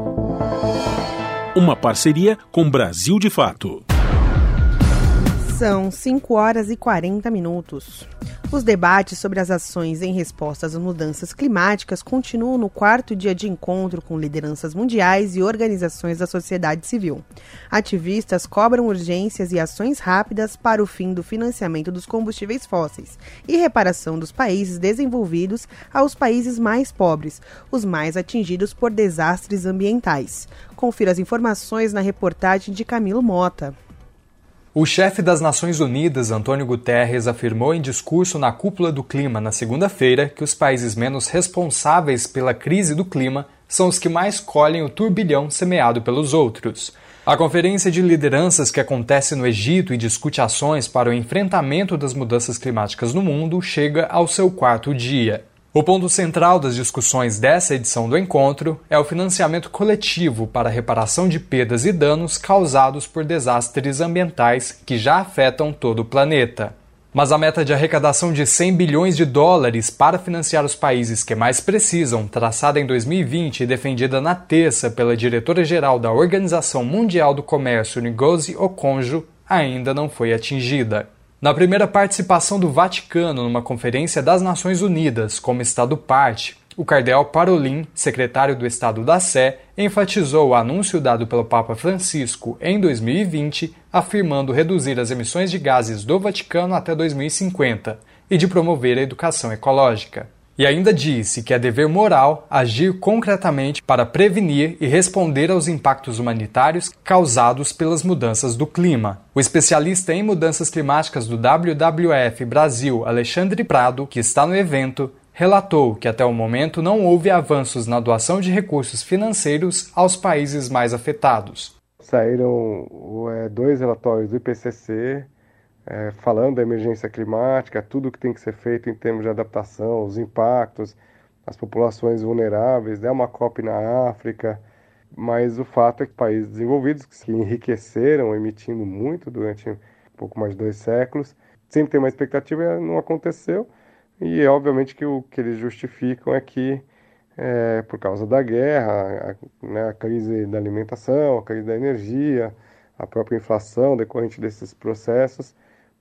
Uma parceria com Brasil de Fato. São 5 horas e 40 minutos. Os debates sobre as ações em resposta às mudanças climáticas continuam no quarto dia de encontro com lideranças mundiais e organizações da sociedade civil. Ativistas cobram urgências e ações rápidas para o fim do financiamento dos combustíveis fósseis e reparação dos países desenvolvidos aos países mais pobres, os mais atingidos por desastres ambientais. Confira as informações na reportagem de Camilo Mota. O chefe das Nações Unidas, Antônio Guterres, afirmou em discurso na Cúpula do Clima na segunda-feira que os países menos responsáveis pela crise do clima são os que mais colhem o turbilhão semeado pelos outros. A conferência de lideranças que acontece no Egito e discute ações para o enfrentamento das mudanças climáticas no mundo chega ao seu quarto dia. O ponto central das discussões dessa edição do encontro é o financiamento coletivo para a reparação de perdas e danos causados por desastres ambientais que já afetam todo o planeta. Mas a meta de arrecadação de 100 bilhões de dólares para financiar os países que mais precisam, traçada em 2020 e defendida na terça pela diretora-geral da Organização Mundial do Comércio, Ngozi Okonjo, ainda não foi atingida. Na primeira participação do Vaticano numa conferência das Nações Unidas como Estado parte, o cardeal Parolin, secretário do Estado da Sé, enfatizou o anúncio dado pelo Papa Francisco em 2020, afirmando reduzir as emissões de gases do Vaticano até 2050 e de promover a educação ecológica. E ainda disse que é dever moral agir concretamente para prevenir e responder aos impactos humanitários causados pelas mudanças do clima. O especialista em mudanças climáticas do WWF Brasil, Alexandre Prado, que está no evento, relatou que até o momento não houve avanços na doação de recursos financeiros aos países mais afetados. Saíram é, dois relatórios do IPCC é, falando da emergência climática, tudo que tem que ser feito em termos de adaptação, os impactos, as populações vulneráveis, né, uma COP na África, mas o fato é que países desenvolvidos que enriqueceram emitindo muito durante um pouco mais de dois séculos, sempre tem uma expectativa, não aconteceu, e obviamente que o que eles justificam é que é, por causa da guerra, a, né, a crise da alimentação, a crise da energia, a própria inflação decorrente desses processos,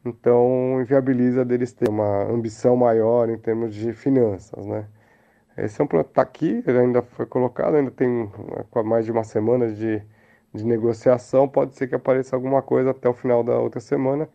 então inviabiliza deles ter uma ambição maior em termos de finanças, né? Esse é um plano está aqui, ainda foi colocado, ainda tem mais de uma semana de, de negociação, pode ser que apareça alguma coisa até o final da outra semana,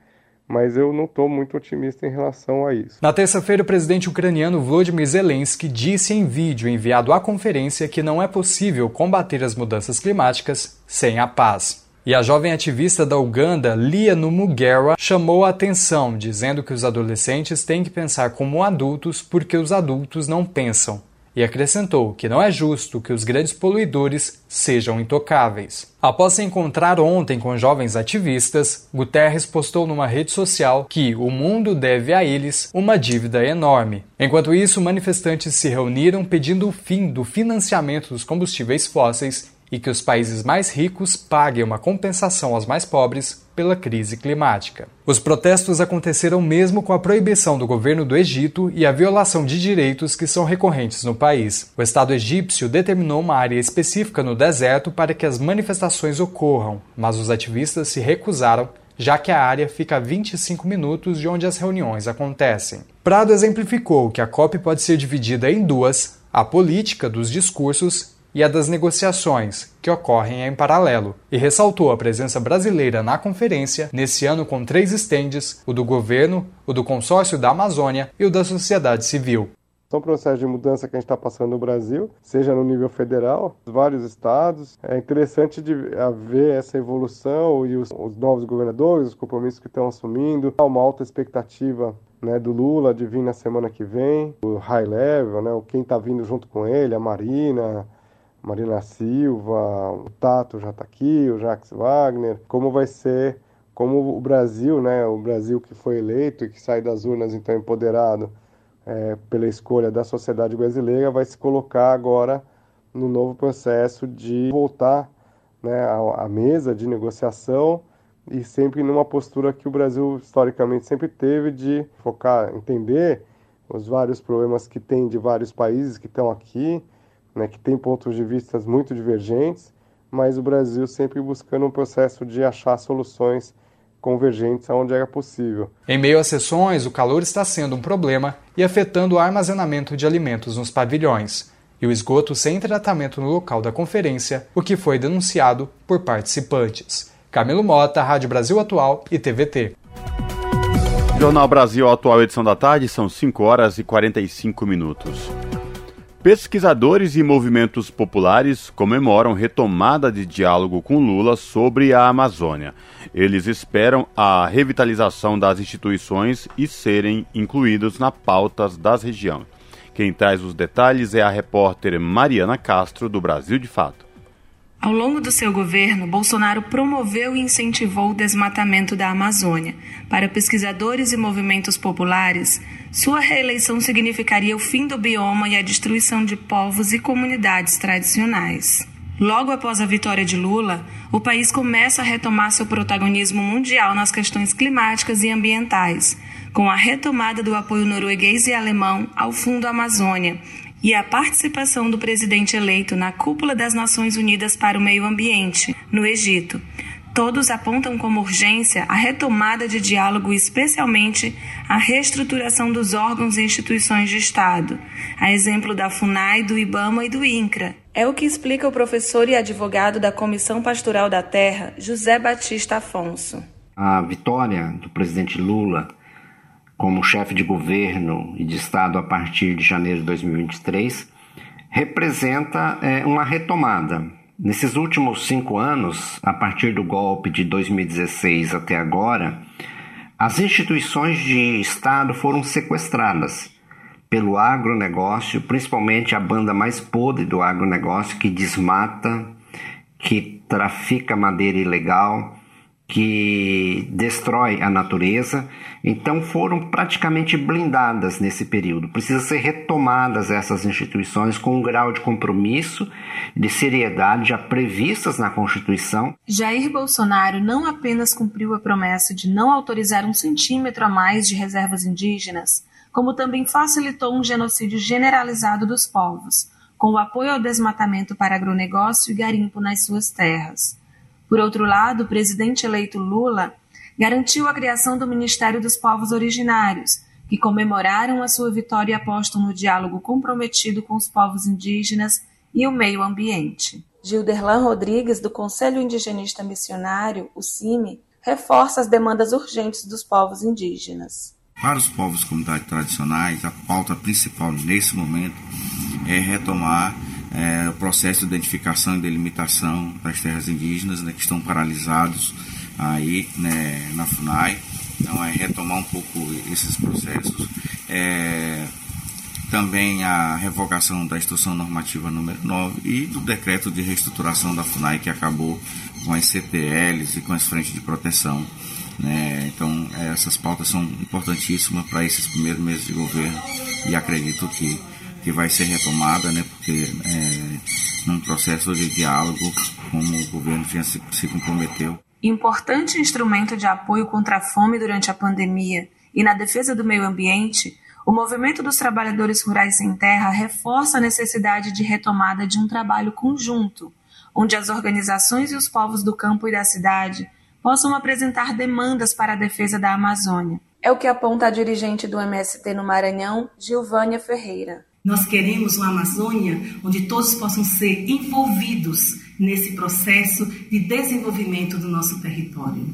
mas eu não estou muito otimista em relação a isso. Na terça-feira, o presidente ucraniano Volodymyr Zelensky disse em vídeo enviado à conferência que não é possível combater as mudanças climáticas sem a paz. E a jovem ativista da Uganda, Lia Numugera, chamou a atenção, dizendo que os adolescentes têm que pensar como adultos porque os adultos não pensam. E acrescentou que não é justo que os grandes poluidores sejam intocáveis. Após se encontrar ontem com jovens ativistas, Guterres postou numa rede social que o mundo deve a eles uma dívida enorme. Enquanto isso, manifestantes se reuniram pedindo o fim do financiamento dos combustíveis fósseis e que os países mais ricos paguem uma compensação aos mais pobres pela crise climática. Os protestos aconteceram mesmo com a proibição do governo do Egito e a violação de direitos que são recorrentes no país. O Estado egípcio determinou uma área específica no deserto para que as manifestações ocorram, mas os ativistas se recusaram já que a área fica a 25 minutos de onde as reuniões acontecem. Prado exemplificou que a COP pode ser dividida em duas: a política dos discursos e a das negociações, que ocorrem em paralelo, e ressaltou a presença brasileira na conferência, nesse ano com três estendes: o do governo, o do consórcio da Amazônia e o da sociedade civil. São processos de mudança que a gente está passando no Brasil, seja no nível federal, vários estados. É interessante de ver essa evolução e os, os novos governadores, os compromissos que estão assumindo. Há uma alta expectativa né, do Lula de vir na semana que vem, o high level, né, quem está vindo junto com ele, a Marina, Marina Silva, o Tato já está aqui, o Jacques Wagner, como vai ser, como o Brasil, né, o Brasil que foi eleito e que sai das urnas então empoderado, é, pela escolha da sociedade brasileira, vai se colocar agora no novo processo de voltar né, à, à mesa de negociação e sempre numa postura que o Brasil historicamente sempre teve de focar, entender os vários problemas que tem de vários países que estão aqui, né, que tem pontos de vista muito divergentes, mas o Brasil sempre buscando um processo de achar soluções convergentes aonde era possível. Em meio às sessões, o calor está sendo um problema e afetando o armazenamento de alimentos nos pavilhões e o esgoto sem tratamento no local da conferência, o que foi denunciado por participantes. Camilo Mota, Rádio Brasil Atual e TVT. Jornal Brasil Atual, edição da tarde, são 5 horas e 45 minutos. Pesquisadores e movimentos populares comemoram retomada de diálogo com Lula sobre a Amazônia. Eles esperam a revitalização das instituições e serem incluídos na pautas das regiões. Quem traz os detalhes é a repórter Mariana Castro, do Brasil de Fato. Ao longo do seu governo, Bolsonaro promoveu e incentivou o desmatamento da Amazônia. Para pesquisadores e movimentos populares, sua reeleição significaria o fim do bioma e a destruição de povos e comunidades tradicionais. Logo após a vitória de Lula, o país começa a retomar seu protagonismo mundial nas questões climáticas e ambientais, com a retomada do apoio norueguês e alemão ao Fundo Amazônia e a participação do presidente eleito na cúpula das Nações Unidas para o Meio Ambiente, no Egito. Todos apontam como urgência a retomada de diálogo, especialmente a reestruturação dos órgãos e instituições de Estado, a exemplo da FUNAI, do IBAMA e do INCRA. É o que explica o professor e advogado da Comissão Pastoral da Terra, José Batista Afonso. A vitória do presidente Lula como chefe de governo e de Estado a partir de janeiro de 2023 representa é, uma retomada. Nesses últimos cinco anos, a partir do golpe de 2016 até agora, as instituições de Estado foram sequestradas pelo agronegócio, principalmente a banda mais podre do agronegócio que desmata, que trafica madeira ilegal, que destrói a natureza, então foram praticamente blindadas nesse período. Precisa ser retomadas essas instituições com um grau de compromisso, de seriedade já previstas na Constituição. Jair Bolsonaro não apenas cumpriu a promessa de não autorizar um centímetro a mais de reservas indígenas, como também facilitou um genocídio generalizado dos povos, com o apoio ao desmatamento para agronegócio e garimpo nas suas terras. Por outro lado, o presidente eleito Lula garantiu a criação do Ministério dos Povos Originários, que comemoraram a sua vitória e apostam no diálogo comprometido com os povos indígenas e o meio ambiente. Gilderlan Rodrigues, do Conselho Indigenista Missionário, o CIMI, reforça as demandas urgentes dos povos indígenas. Para os povos comunidades tradicionais, a pauta principal nesse momento é retomar é, o processo de identificação e delimitação das terras indígenas né, que estão paralisados aí né, na FUNAI. Então, é retomar um pouco esses processos. É, também a revogação da instrução normativa número 9 e do decreto de reestruturação da FUNAI que acabou com as CPLs e com as frentes de proteção. Né? Então, essas pautas são importantíssimas para esses primeiros meses de governo e acredito que que vai ser retomada, né, porque é num processo de diálogo, como o governo tinha se, se comprometeu. Importante instrumento de apoio contra a fome durante a pandemia e na defesa do meio ambiente, o movimento dos trabalhadores rurais sem terra reforça a necessidade de retomada de um trabalho conjunto, onde as organizações e os povos do campo e da cidade possam apresentar demandas para a defesa da Amazônia. É o que aponta a dirigente do MST no Maranhão, Gilvânia Ferreira. Nós queremos uma Amazônia onde todos possam ser envolvidos nesse processo de desenvolvimento do nosso território.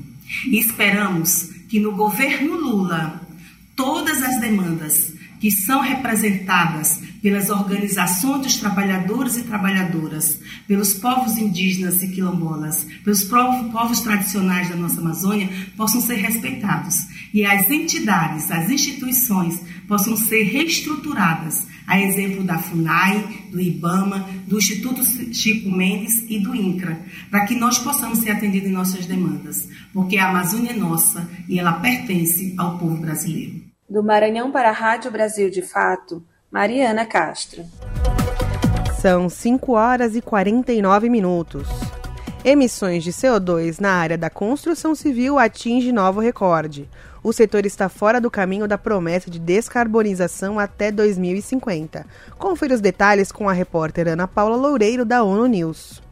E esperamos que no governo Lula todas as demandas que são representadas pelas organizações dos trabalhadores e trabalhadoras, pelos povos indígenas e quilombolas, pelos povos tradicionais da nossa Amazônia, possam ser respeitados e as entidades, as instituições possam ser reestruturadas, a exemplo da FUNAI, do IBAMA, do Instituto Chico Mendes e do INCRA, para que nós possamos ser atendidos em nossas demandas, porque a Amazônia é nossa e ela pertence ao povo brasileiro. Do Maranhão para a Rádio Brasil de Fato, Mariana Castro. São 5 horas e 49 minutos. Emissões de CO2 na área da construção civil atinge novo recorde. O setor está fora do caminho da promessa de descarbonização até 2050. Confira os detalhes com a repórter Ana Paula Loureiro, da ONU News.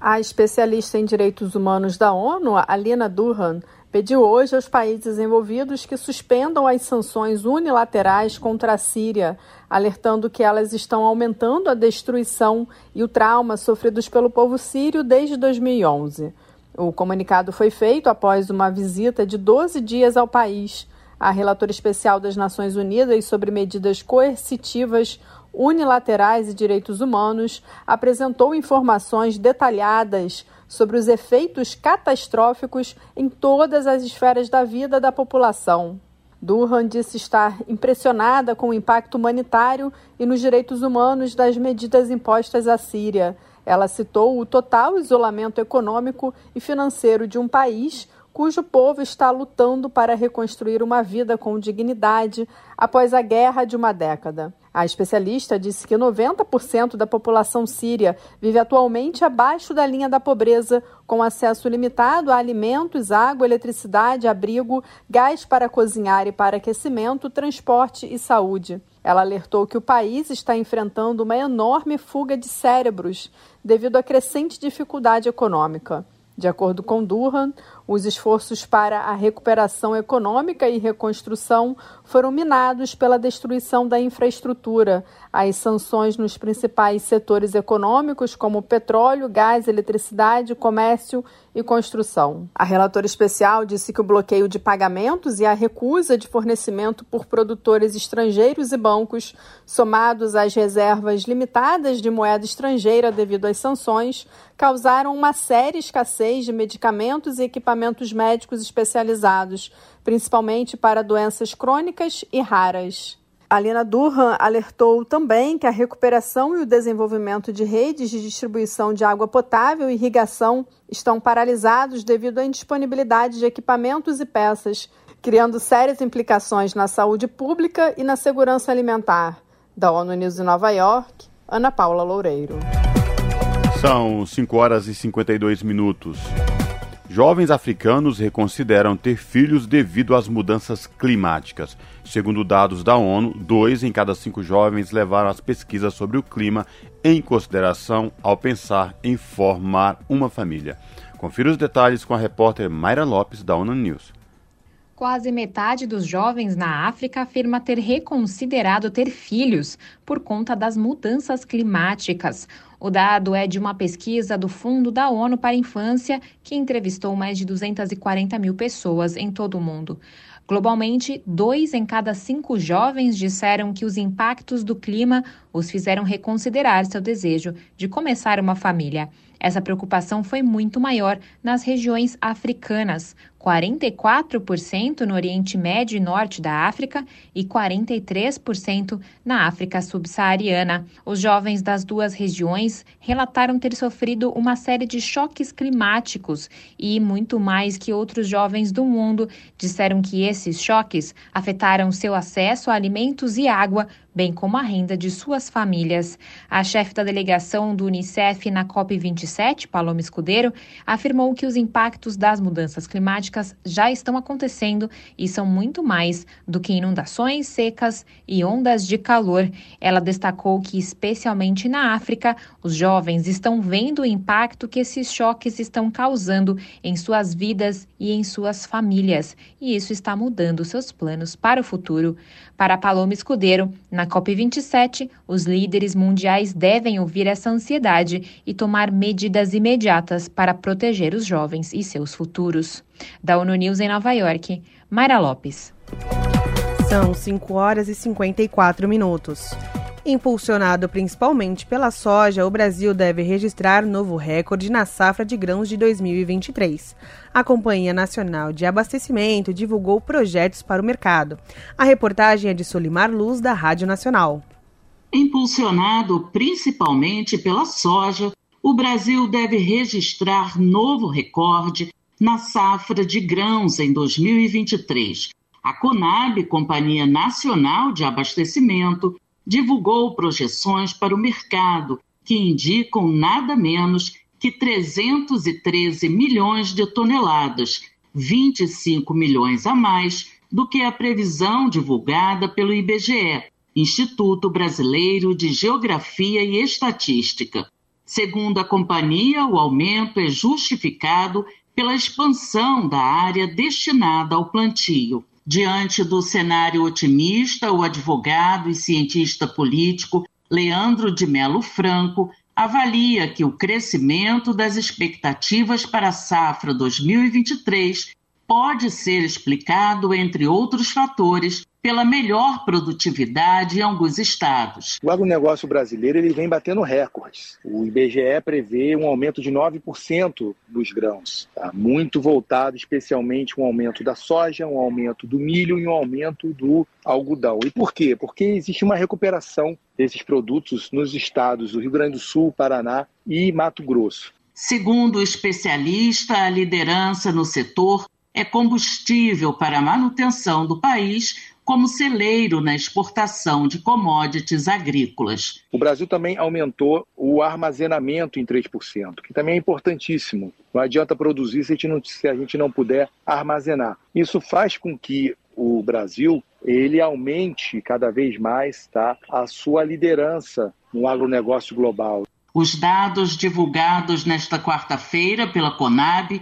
A especialista em direitos humanos da ONU, Alina Durhan, pediu hoje aos países envolvidos que suspendam as sanções unilaterais contra a Síria, alertando que elas estão aumentando a destruição e o trauma sofridos pelo povo sírio desde 2011. O comunicado foi feito após uma visita de 12 dias ao país. A relatora especial das Nações Unidas sobre medidas coercitivas unilaterais e direitos humanos apresentou informações detalhadas sobre os efeitos catastróficos em todas as esferas da vida da população. Durhan disse estar impressionada com o impacto humanitário e nos direitos humanos das medidas impostas à Síria. Ela citou o total isolamento econômico e financeiro de um país cujo povo está lutando para reconstruir uma vida com dignidade após a guerra de uma década. A especialista disse que 90% da população síria vive atualmente abaixo da linha da pobreza, com acesso limitado a alimentos, água, eletricidade, abrigo, gás para cozinhar e para aquecimento, transporte e saúde. Ela alertou que o país está enfrentando uma enorme fuga de cérebros devido à crescente dificuldade econômica. De acordo com Durhan, os esforços para a recuperação econômica e reconstrução foram minados pela destruição da infraestrutura, as sanções nos principais setores econômicos, como petróleo, gás, eletricidade, comércio e construção. A relatora especial disse que o bloqueio de pagamentos e a recusa de fornecimento por produtores estrangeiros e bancos, somados às reservas limitadas de moeda estrangeira devido às sanções, causaram uma séria escassez de medicamentos e equipamentos médicos especializados, principalmente para doenças crônicas e raras. Alina Durhan alertou também que a recuperação e o desenvolvimento de redes de distribuição de água potável e irrigação estão paralisados devido à indisponibilidade de equipamentos e peças, criando sérias implicações na saúde pública e na segurança alimentar. Da ONU News em Nova York, Ana Paula Loureiro. São 5 horas e 52 minutos. Jovens africanos reconsideram ter filhos devido às mudanças climáticas. Segundo dados da ONU, dois em cada cinco jovens levaram as pesquisas sobre o clima em consideração ao pensar em formar uma família. Confira os detalhes com a repórter Mayra Lopes, da ONU News. Quase metade dos jovens na África afirma ter reconsiderado ter filhos por conta das mudanças climáticas. O dado é de uma pesquisa do Fundo da ONU para a Infância, que entrevistou mais de 240 mil pessoas em todo o mundo. Globalmente, dois em cada cinco jovens disseram que os impactos do clima os fizeram reconsiderar seu desejo de começar uma família. Essa preocupação foi muito maior nas regiões africanas, 44% no Oriente Médio e Norte da África e 43% na África subsaariana. Os jovens das duas regiões relataram ter sofrido uma série de choques climáticos e, muito mais que outros jovens do mundo, disseram que esses choques afetaram seu acesso a alimentos e água, bem como a renda de suas famílias. A chefe da delegação do Unicef na COP27, Paloma Escudeiro, afirmou que os impactos das mudanças climáticas já estão acontecendo e são muito mais do que inundações secas e ondas de calor. Ela destacou que, especialmente na África, os jovens estão vendo o impacto que esses choques estão causando em suas vidas e em suas famílias, e isso está mudando seus planos para o futuro. Para Paloma Escudeiro, na COP27, os líderes mundiais devem ouvir essa ansiedade e tomar medidas imediatas para proteger os jovens e seus futuros. Da ONU News em Nova York, Mayra Lopes. São 5 horas e 54 minutos. Impulsionado principalmente pela soja, o Brasil deve registrar novo recorde na safra de grãos de 2023. A Companhia Nacional de Abastecimento divulgou projetos para o mercado. A reportagem é de Solimar Luz, da Rádio Nacional. Impulsionado principalmente pela soja, o Brasil deve registrar novo recorde na safra de grãos em 2023. A Conab, Companhia Nacional de Abastecimento, divulgou projeções para o mercado que indicam nada menos que 313 milhões de toneladas, 25 milhões a mais do que a previsão divulgada pelo IBGE, Instituto Brasileiro de Geografia e Estatística. Segundo a companhia, o aumento é justificado pela expansão da área destinada ao plantio. Diante do cenário otimista, o advogado e cientista político Leandro de Melo Franco avalia que o crescimento das expectativas para a safra 2023 pode ser explicado, entre outros fatores, pela melhor produtividade em alguns estados. O agronegócio brasileiro ele vem batendo recordes. O IBGE prevê um aumento de 9% dos grãos, tá? muito voltado especialmente um aumento da soja, um aumento do milho e um aumento do algodão. E por quê? Porque existe uma recuperação desses produtos nos estados do Rio Grande do Sul, Paraná e Mato Grosso. Segundo o especialista, a liderança no setor é combustível para a manutenção do país como celeiro na exportação de commodities agrícolas. O Brasil também aumentou o armazenamento em 3%, que também é importantíssimo. Não adianta produzir se a gente não, a gente não puder armazenar. Isso faz com que o Brasil ele aumente cada vez mais tá, a sua liderança no agronegócio global. Os dados divulgados nesta quarta-feira pela Conab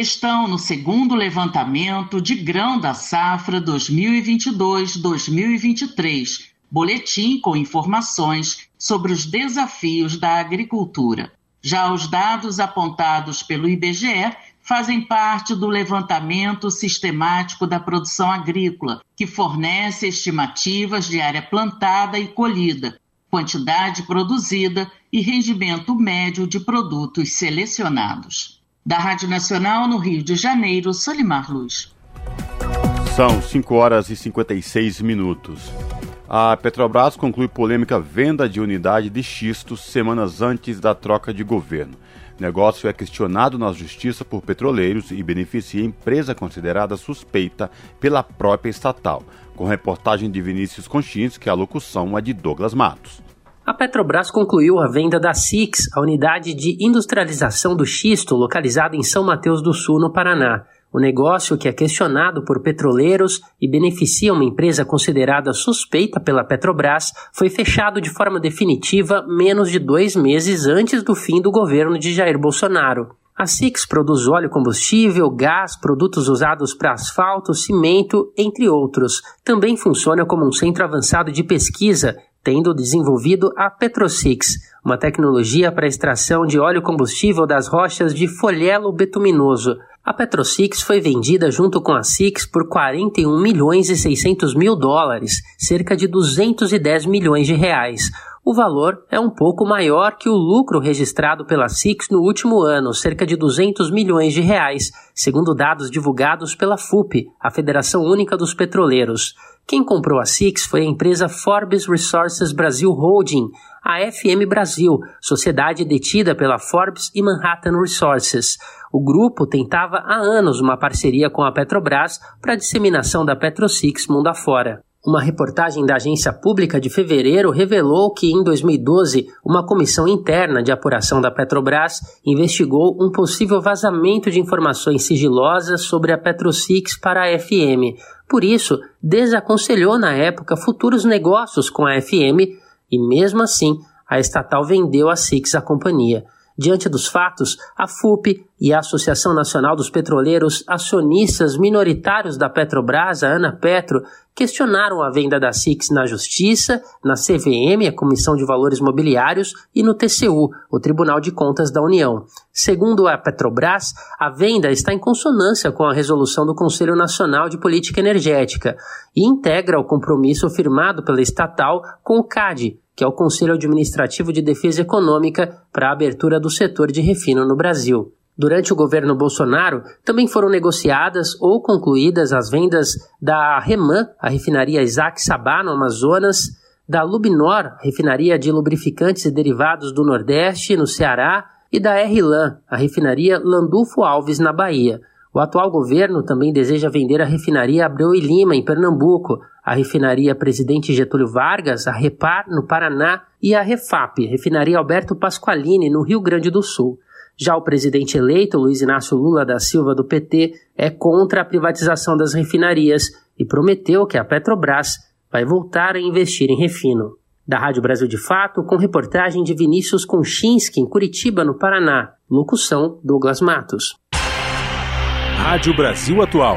estão no segundo levantamento de grão da safra 2022-2023, boletim com informações sobre os desafios da agricultura. Já os dados apontados pelo IBGE fazem parte do levantamento sistemático da produção agrícola, que fornece estimativas de área plantada e colhida, quantidade produzida e rendimento médio de produtos selecionados. Da Rádio Nacional no Rio de Janeiro, Solimar Luz. São 5 horas e 56 minutos. A Petrobras conclui polêmica venda de unidade de xisto semanas antes da troca de governo. Negócio é questionado na justiça por petroleiros e beneficia empresa considerada suspeita pela própria estatal. Com reportagem de Vinícius Conchins, que a locução é de Douglas Matos. A Petrobras concluiu a venda da SIX, a unidade de industrialização do xisto localizada em São Mateus do Sul, no Paraná. O negócio, que é questionado por petroleiros e beneficia uma empresa considerada suspeita pela Petrobras, foi fechado de forma definitiva menos de dois meses antes do fim do governo de Jair Bolsonaro. A Six produz óleo combustível, gás, produtos usados para asfalto, cimento, entre outros. Também funciona como um centro avançado de pesquisa tendo desenvolvido a Petrosix, uma tecnologia para extração de óleo combustível das rochas de folhelo betuminoso. A Petrosix foi vendida junto com a Six por 41 milhões e 600 mil dólares, cerca de 210 milhões de reais. O valor é um pouco maior que o lucro registrado pela Six no último ano, cerca de 200 milhões de reais, segundo dados divulgados pela FUP, a Federação Única dos Petroleiros. Quem comprou a Six foi a empresa Forbes Resources Brasil Holding, a FM Brasil, sociedade detida pela Forbes e Manhattan Resources. O grupo tentava há anos uma parceria com a Petrobras para a disseminação da PetroSix mundo afora. Uma reportagem da agência pública de fevereiro revelou que, em 2012, uma comissão interna de apuração da Petrobras investigou um possível vazamento de informações sigilosas sobre a PetroSix para a FM. Por isso, desaconselhou na época futuros negócios com a FM e, mesmo assim, a estatal vendeu a Six à companhia. Diante dos fatos, a FUP e a Associação Nacional dos Petroleiros Acionistas Minoritários da Petrobras, a Ana Petro, questionaram a venda da SIX na Justiça, na CVM, a Comissão de Valores Mobiliários, e no TCU, o Tribunal de Contas da União. Segundo a Petrobras, a venda está em consonância com a resolução do Conselho Nacional de Política Energética e integra o compromisso firmado pela estatal com o CAD, que é o Conselho Administrativo de Defesa Econômica para a abertura do setor de refino no Brasil. Durante o governo Bolsonaro, também foram negociadas ou concluídas as vendas da Reman, a refinaria Isaac Sabá, no Amazonas, da Lubinor, refinaria de lubrificantes e derivados do Nordeste, no Ceará, e da RLAN, a refinaria Landulfo Alves, na Bahia. O atual governo também deseja vender a refinaria Abreu e Lima, em Pernambuco, a refinaria Presidente Getúlio Vargas, a Repar, no Paraná, e a Refap, refinaria Alberto Pasqualini, no Rio Grande do Sul. Já o presidente eleito, Luiz Inácio Lula da Silva, do PT, é contra a privatização das refinarias e prometeu que a Petrobras vai voltar a investir em refino. Da Rádio Brasil de Fato, com reportagem de Vinícius Konchinski, em Curitiba, no Paraná. Locução: Douglas Matos. Rádio Brasil Atual.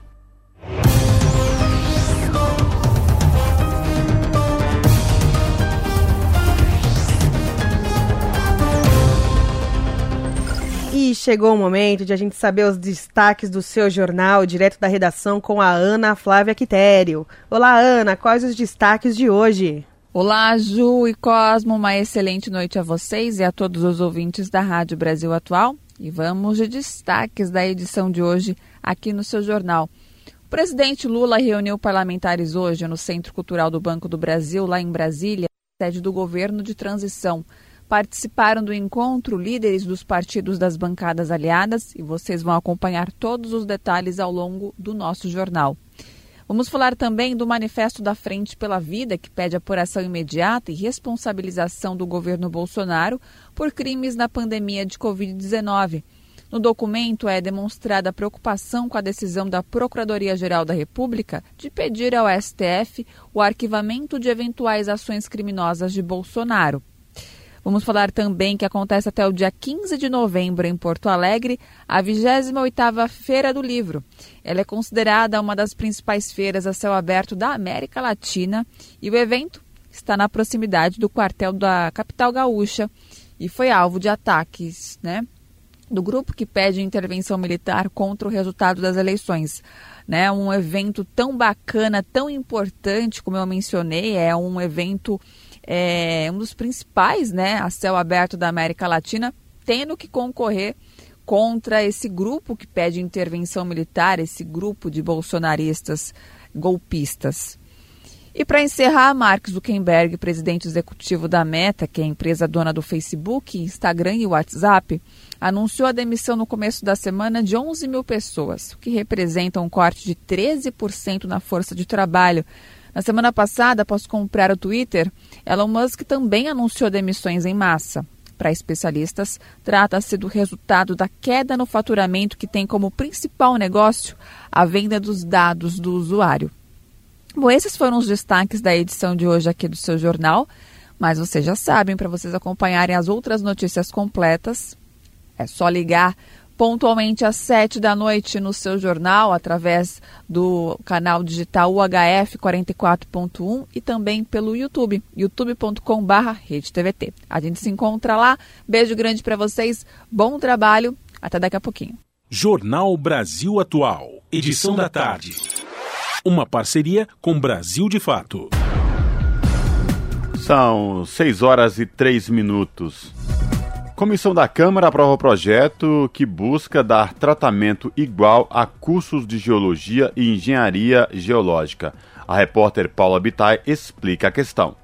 E chegou o momento de a gente saber os destaques do seu jornal, direto da redação, com a Ana Flávia Quitério. Olá, Ana, quais os destaques de hoje? Olá, Ju e Cosmo, uma excelente noite a vocês e a todos os ouvintes da Rádio Brasil Atual. E vamos de destaques da edição de hoje aqui no seu jornal. O presidente Lula reuniu parlamentares hoje no Centro Cultural do Banco do Brasil, lá em Brasília, sede do governo de transição. Participaram do encontro líderes dos partidos das bancadas aliadas e vocês vão acompanhar todos os detalhes ao longo do nosso jornal. Vamos falar também do Manifesto da Frente pela Vida, que pede apuração imediata e responsabilização do governo Bolsonaro por crimes na pandemia de Covid-19. No documento é demonstrada a preocupação com a decisão da Procuradoria-Geral da República de pedir ao STF o arquivamento de eventuais ações criminosas de Bolsonaro. Vamos falar também que acontece até o dia 15 de novembro em Porto Alegre a 28ª Feira do Livro. Ela é considerada uma das principais feiras a céu aberto da América Latina e o evento está na proximidade do quartel da capital gaúcha e foi alvo de ataques, né? Do grupo que pede intervenção militar contra o resultado das eleições. Né, um evento tão bacana, tão importante, como eu mencionei, é um evento é um dos principais né, a céu aberto da América Latina, tendo que concorrer contra esse grupo que pede intervenção militar, esse grupo de bolsonaristas golpistas. E para encerrar, Mark Zuckerberg, presidente executivo da Meta, que é a empresa dona do Facebook, Instagram e WhatsApp, anunciou a demissão no começo da semana de 11 mil pessoas, o que representa um corte de 13% na força de trabalho na semana passada, após comprar o Twitter, Elon Musk também anunciou demissões em massa. Para especialistas, trata-se do resultado da queda no faturamento que tem como principal negócio a venda dos dados do usuário. Bom, esses foram os destaques da edição de hoje aqui do seu jornal, mas vocês já sabem, para vocês acompanharem as outras notícias completas, é só ligar pontualmente às sete da noite no seu jornal, através do canal digital UHF 44.1 e também pelo YouTube, youtube.com.br RedeTVT. A gente se encontra lá. Beijo grande para vocês, bom trabalho, até daqui a pouquinho. Jornal Brasil Atual, edição da tarde. Uma parceria com Brasil de Fato. São seis horas e três minutos. Comissão da Câmara aprova o projeto que busca dar tratamento igual a cursos de geologia e engenharia geológica. A repórter Paula Bittai explica a questão.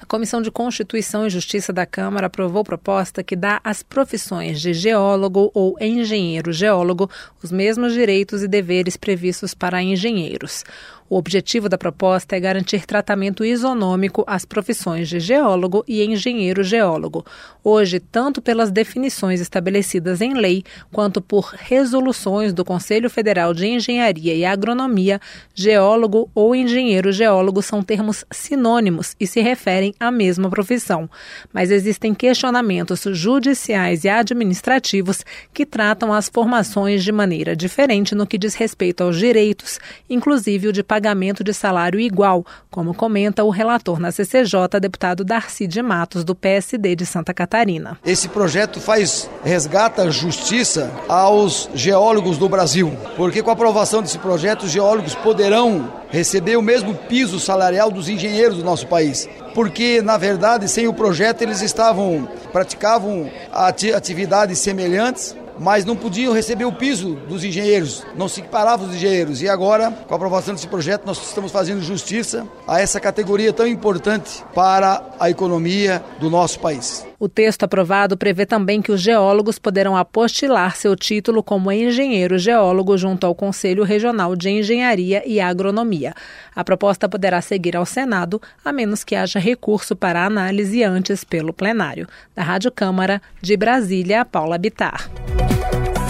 A Comissão de Constituição e Justiça da Câmara aprovou proposta que dá às profissões de geólogo ou engenheiro geólogo os mesmos direitos e deveres previstos para engenheiros. O objetivo da proposta é garantir tratamento isonômico às profissões de geólogo e engenheiro geólogo, hoje tanto pelas definições estabelecidas em lei quanto por resoluções do Conselho Federal de Engenharia e Agronomia, geólogo ou engenheiro geólogo são termos sinônimos e se referem à mesma profissão. Mas existem questionamentos judiciais e administrativos que tratam as formações de maneira diferente no que diz respeito aos direitos, inclusive o de pagamento pagamento de salário igual, como comenta o relator na CCJ, deputado Darcy de Matos, do PSD de Santa Catarina. Esse projeto faz resgata justiça aos geólogos do Brasil, porque com a aprovação desse projeto, os geólogos poderão receber o mesmo piso salarial dos engenheiros do nosso país. Porque, na verdade, sem o projeto, eles estavam, praticavam atividades semelhantes, mas não podiam receber o piso dos engenheiros, não se equiparavam os engenheiros. E agora, com a aprovação desse projeto, nós estamos fazendo justiça a essa categoria tão importante para a economia do nosso país. O texto aprovado prevê também que os geólogos poderão apostilar seu título como engenheiro geólogo junto ao Conselho Regional de Engenharia e Agronomia. A proposta poderá seguir ao Senado, a menos que haja recurso para análise antes pelo plenário. Da Rádio Câmara, de Brasília, Paula Bitar.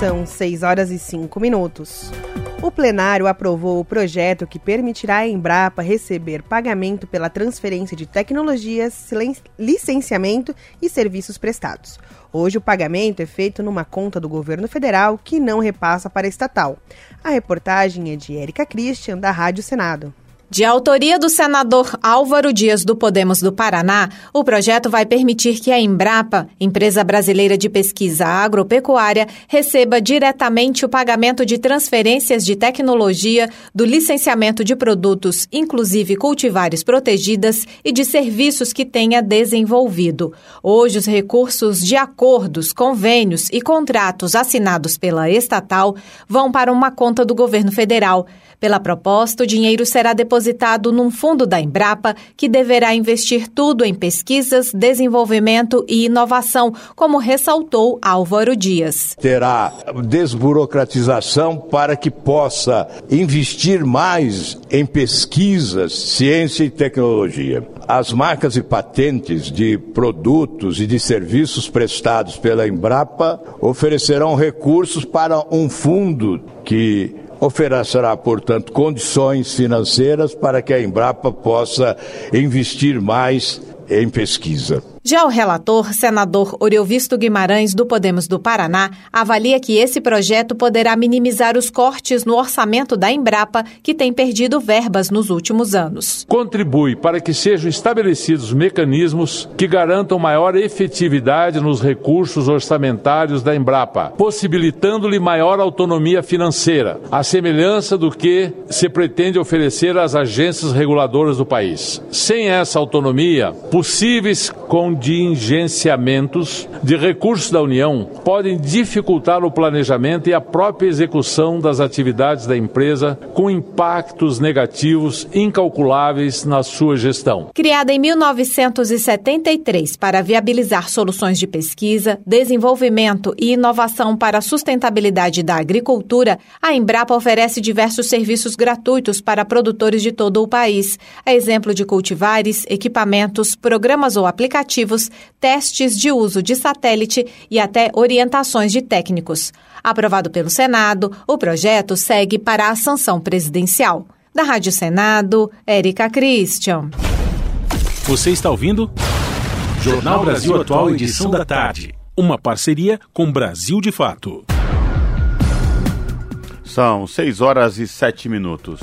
São 6 horas e 5 minutos. O plenário aprovou o projeto que permitirá à Embrapa receber pagamento pela transferência de tecnologias, licenciamento e serviços prestados. Hoje, o pagamento é feito numa conta do governo federal que não repassa para a estatal. A reportagem é de Érica Christian, da Rádio Senado. De autoria do senador Álvaro Dias do Podemos do Paraná, o projeto vai permitir que a Embrapa, empresa brasileira de pesquisa agropecuária, receba diretamente o pagamento de transferências de tecnologia, do licenciamento de produtos, inclusive cultivares protegidas, e de serviços que tenha desenvolvido. Hoje, os recursos de acordos, convênios e contratos assinados pela estatal vão para uma conta do governo federal. Pela proposta, o dinheiro será depositado num fundo da Embrapa, que deverá investir tudo em pesquisas, desenvolvimento e inovação, como ressaltou Álvaro Dias. Terá desburocratização para que possa investir mais em pesquisas, ciência e tecnologia. As marcas e patentes de produtos e de serviços prestados pela Embrapa oferecerão recursos para um fundo que oferecerá, portanto, condições financeiras para que a Embrapa possa investir mais em pesquisa. Já o relator, senador Oriovisto Guimarães, do Podemos do Paraná, avalia que esse projeto poderá minimizar os cortes no orçamento da Embrapa, que tem perdido verbas nos últimos anos. Contribui para que sejam estabelecidos mecanismos que garantam maior efetividade nos recursos orçamentários da Embrapa, possibilitando-lhe maior autonomia financeira, à semelhança do que se pretende oferecer às agências reguladoras do país. Sem essa autonomia, possíveis com contingenciamentos de recursos da União podem dificultar o planejamento e a própria execução das atividades da empresa, com impactos negativos incalculáveis na sua gestão. Criada em 1973 para viabilizar soluções de pesquisa, desenvolvimento e inovação para a sustentabilidade da agricultura, a Embrapa oferece diversos serviços gratuitos para produtores de todo o país, a exemplo de cultivares, equipamentos, programas ou aplicativos testes de uso de satélite e até orientações de técnicos. Aprovado pelo Senado, o projeto segue para a sanção presidencial. Da Rádio Senado, Érica Christian. Você está ouvindo? Jornal Brasil Atual, edição da tarde. Uma parceria com Brasil de Fato. São 6 horas e 7 minutos.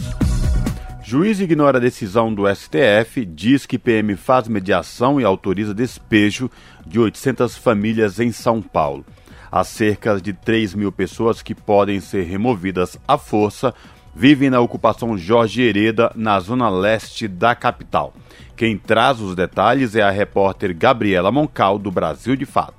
Juiz ignora a decisão do STF, diz que PM faz mediação e autoriza despejo de 800 famílias em São Paulo. Há cerca de 3 mil pessoas que podem ser removidas à força vivem na ocupação Jorge Hereda, na zona leste da capital. Quem traz os detalhes é a repórter Gabriela Moncal, do Brasil de Fato.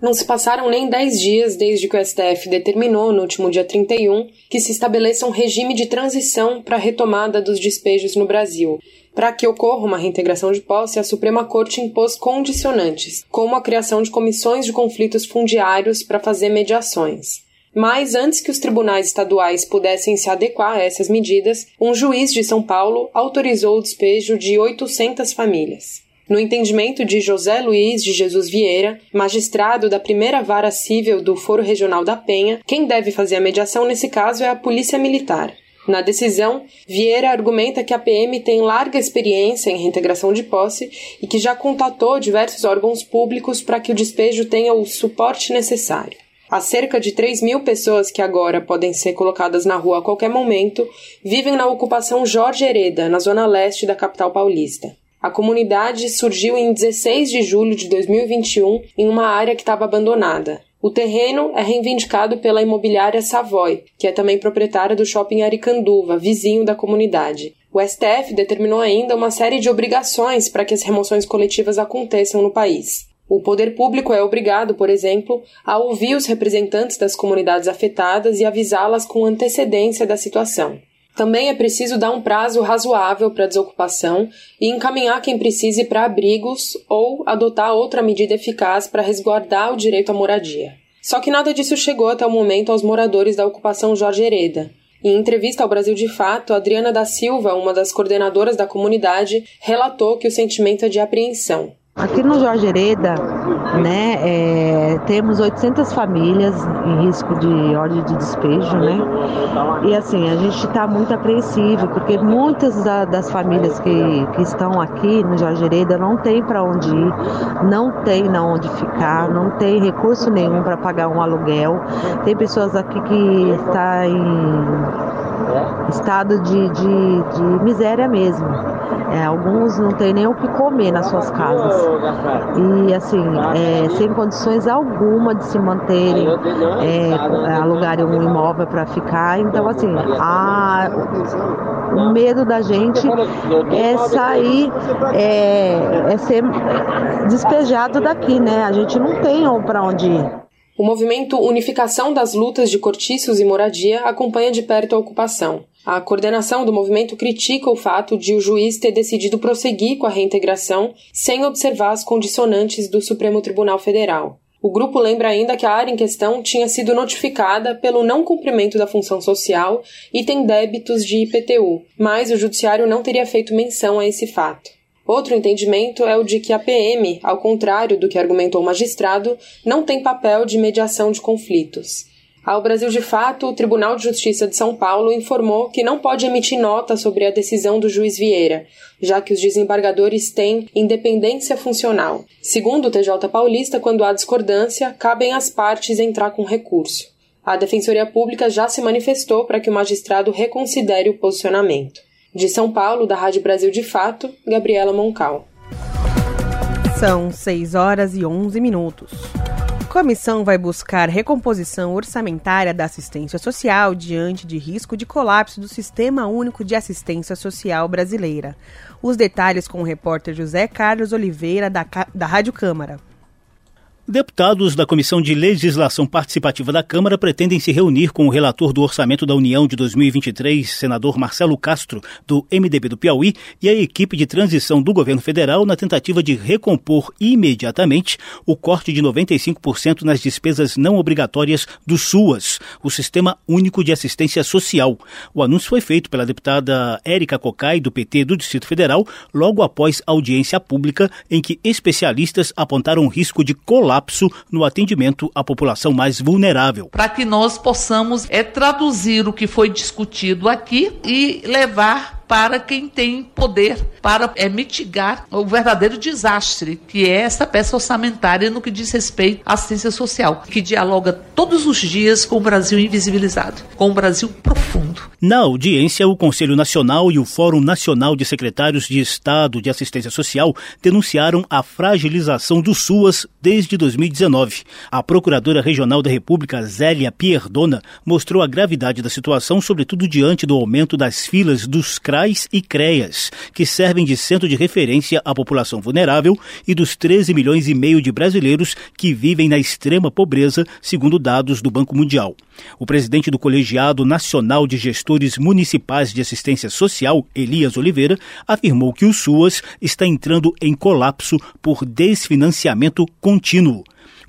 Não se passaram nem 10 dias desde que o STF determinou, no último dia 31, que se estabeleça um regime de transição para a retomada dos despejos no Brasil. Para que ocorra uma reintegração de posse, a Suprema Corte impôs condicionantes, como a criação de comissões de conflitos fundiários para fazer mediações. Mas antes que os tribunais estaduais pudessem se adequar a essas medidas, um juiz de São Paulo autorizou o despejo de 800 famílias. No entendimento de José Luiz de Jesus Vieira, magistrado da primeira vara civil do Foro Regional da Penha, quem deve fazer a mediação nesse caso é a Polícia Militar. Na decisão, Vieira argumenta que a PM tem larga experiência em reintegração de posse e que já contatou diversos órgãos públicos para que o despejo tenha o suporte necessário. As cerca de 3 mil pessoas que agora podem ser colocadas na rua a qualquer momento vivem na ocupação Jorge Hereda, na zona leste da capital paulista. A comunidade surgiu em 16 de julho de 2021 em uma área que estava abandonada. O terreno é reivindicado pela imobiliária Savoy, que é também proprietária do shopping Aricanduva, vizinho da comunidade. O STF determinou ainda uma série de obrigações para que as remoções coletivas aconteçam no país. O poder público é obrigado, por exemplo, a ouvir os representantes das comunidades afetadas e avisá-las com antecedência da situação. Também é preciso dar um prazo razoável para a desocupação e encaminhar quem precise para abrigos ou adotar outra medida eficaz para resguardar o direito à moradia. Só que nada disso chegou até o momento aos moradores da ocupação Jorge Hereda. Em entrevista ao Brasil de Fato, Adriana da Silva, uma das coordenadoras da comunidade, relatou que o sentimento é de apreensão. Aqui no Jorge Hereda, né, é, temos 800 famílias em risco de ordem de despejo, né? E assim, a gente está muito apreensivo, porque muitas da, das famílias que, que estão aqui no Jorge Hereda não tem para onde ir, não tem na onde ficar, não tem recurso nenhum para pagar um aluguel. Tem pessoas aqui que estão tá em estado de, de, de miséria mesmo. É, alguns não têm nem o que comer nas suas casas. E assim, é, sem condições alguma de se manterem, é, alugarem um imóvel para ficar. Então, assim, a, o medo da gente é sair, é, é ser despejado daqui, né? A gente não tem para onde ir. O movimento Unificação das Lutas de Cortiços e Moradia acompanha de perto a ocupação. A coordenação do movimento critica o fato de o juiz ter decidido prosseguir com a reintegração sem observar as condicionantes do Supremo Tribunal Federal. O grupo lembra ainda que a área em questão tinha sido notificada pelo não cumprimento da função social e tem débitos de IPTU, mas o judiciário não teria feito menção a esse fato. Outro entendimento é o de que a PM, ao contrário do que argumentou o magistrado, não tem papel de mediação de conflitos. Ao Brasil de Fato, o Tribunal de Justiça de São Paulo informou que não pode emitir nota sobre a decisão do juiz Vieira, já que os desembargadores têm independência funcional. Segundo o TJ Paulista, quando há discordância, cabem às partes entrar com recurso. A Defensoria Pública já se manifestou para que o magistrado reconsidere o posicionamento. De São Paulo, da Rádio Brasil de Fato, Gabriela Moncal. São 6 horas e 11 minutos. Comissão vai buscar recomposição orçamentária da assistência social diante de risco de colapso do Sistema Único de Assistência Social brasileira. Os detalhes com o repórter José Carlos Oliveira, da, da Rádio Câmara. Deputados da Comissão de Legislação Participativa da Câmara pretendem se reunir com o relator do Orçamento da União de 2023, senador Marcelo Castro, do MDB do Piauí, e a equipe de transição do governo federal na tentativa de recompor imediatamente o corte de 95% nas despesas não obrigatórias do SUAS, o Sistema Único de Assistência Social. O anúncio foi feito pela deputada Érica Cocai, do PT do Distrito Federal, logo após audiência pública em que especialistas apontaram risco de colapso colapso no atendimento à população mais vulnerável. Para que nós possamos é, traduzir o que foi discutido aqui e levar para quem tem poder para é, mitigar o verdadeiro desastre que é essa peça orçamentária no que diz respeito à assistência social, que dialoga todos os dias com o Brasil invisibilizado, com o Brasil profundo. Na audiência, o Conselho Nacional e o Fórum Nacional de Secretários de Estado de Assistência Social denunciaram a fragilização do SUAS desde 2019. A Procuradora Regional da República, Zélia Pierdona, mostrou a gravidade da situação, sobretudo diante do aumento das filas dos CRA CRAs e CREAS, que servem de centro de referência à população vulnerável e dos 13 milhões e meio de brasileiros que vivem na extrema pobreza, segundo dados do Banco Mundial. O presidente do Colegiado Nacional de Gestores Municipais de Assistência Social, Elias Oliveira, afirmou que o SUAS está entrando em colapso por desfinanciamento contínuo.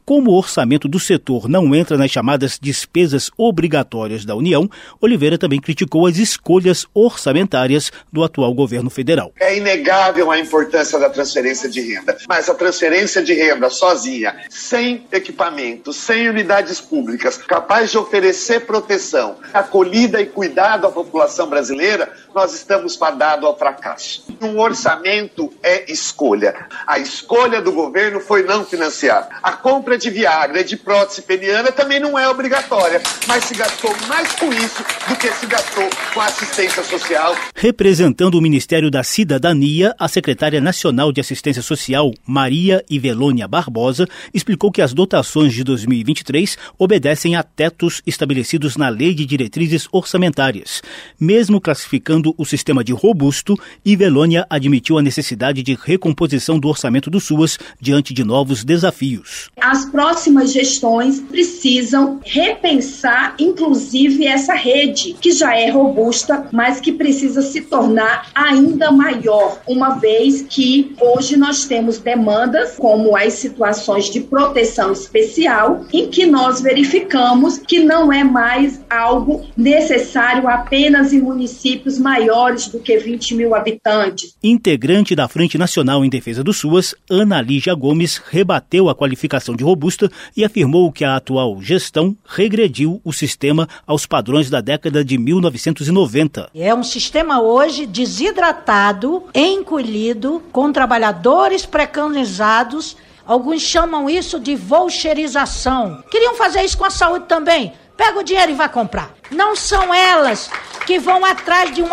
Como o orçamento do setor não entra nas chamadas despesas obrigatórias da União, Oliveira também criticou as escolhas orçamentárias do atual governo federal. É inegável a importância da transferência de renda, mas a transferência de renda sozinha, sem equipamento, sem unidades públicas, capaz de oferecer proteção, acolhida e cuidado à população brasileira, nós estamos fadados ao fracasso. Um orçamento é escolha. A escolha do governo foi não financiar. A compra de Viagra e de prótese peniana também não é obrigatória, mas se gastou mais com isso do que se gastou com assistência social. Representando o Ministério da Cidadania, a secretária nacional de Assistência Social, Maria Ivelônia Barbosa, explicou que as dotações de 2023 obedecem a tetos estabelecidos na Lei de Diretrizes Orçamentárias. Mesmo classificando o sistema de robusto, Ivelônia admitiu a necessidade de recomposição do orçamento do SUAS diante de novos desafios. As próximas gestões precisam repensar, inclusive, essa rede, que já é robusta, mas que precisa se tornar ainda maior, uma vez que hoje nós temos demandas, como as situações de proteção especial, em que nós verificamos que não é mais algo necessário apenas em municípios maiores do que 20 mil habitantes. Integrante da Frente Nacional em Defesa do SUAS, Ana Lígia Gomes rebateu a qualificação de robusta e afirmou que a atual gestão regrediu o sistema aos padrões da década de 1990. É um sistema hoje desidratado, encolhido, com trabalhadores preconizados. Alguns chamam isso de voucherização. Queriam fazer isso com a saúde também. Pega o dinheiro e vai comprar. Não são elas que vão atrás de um,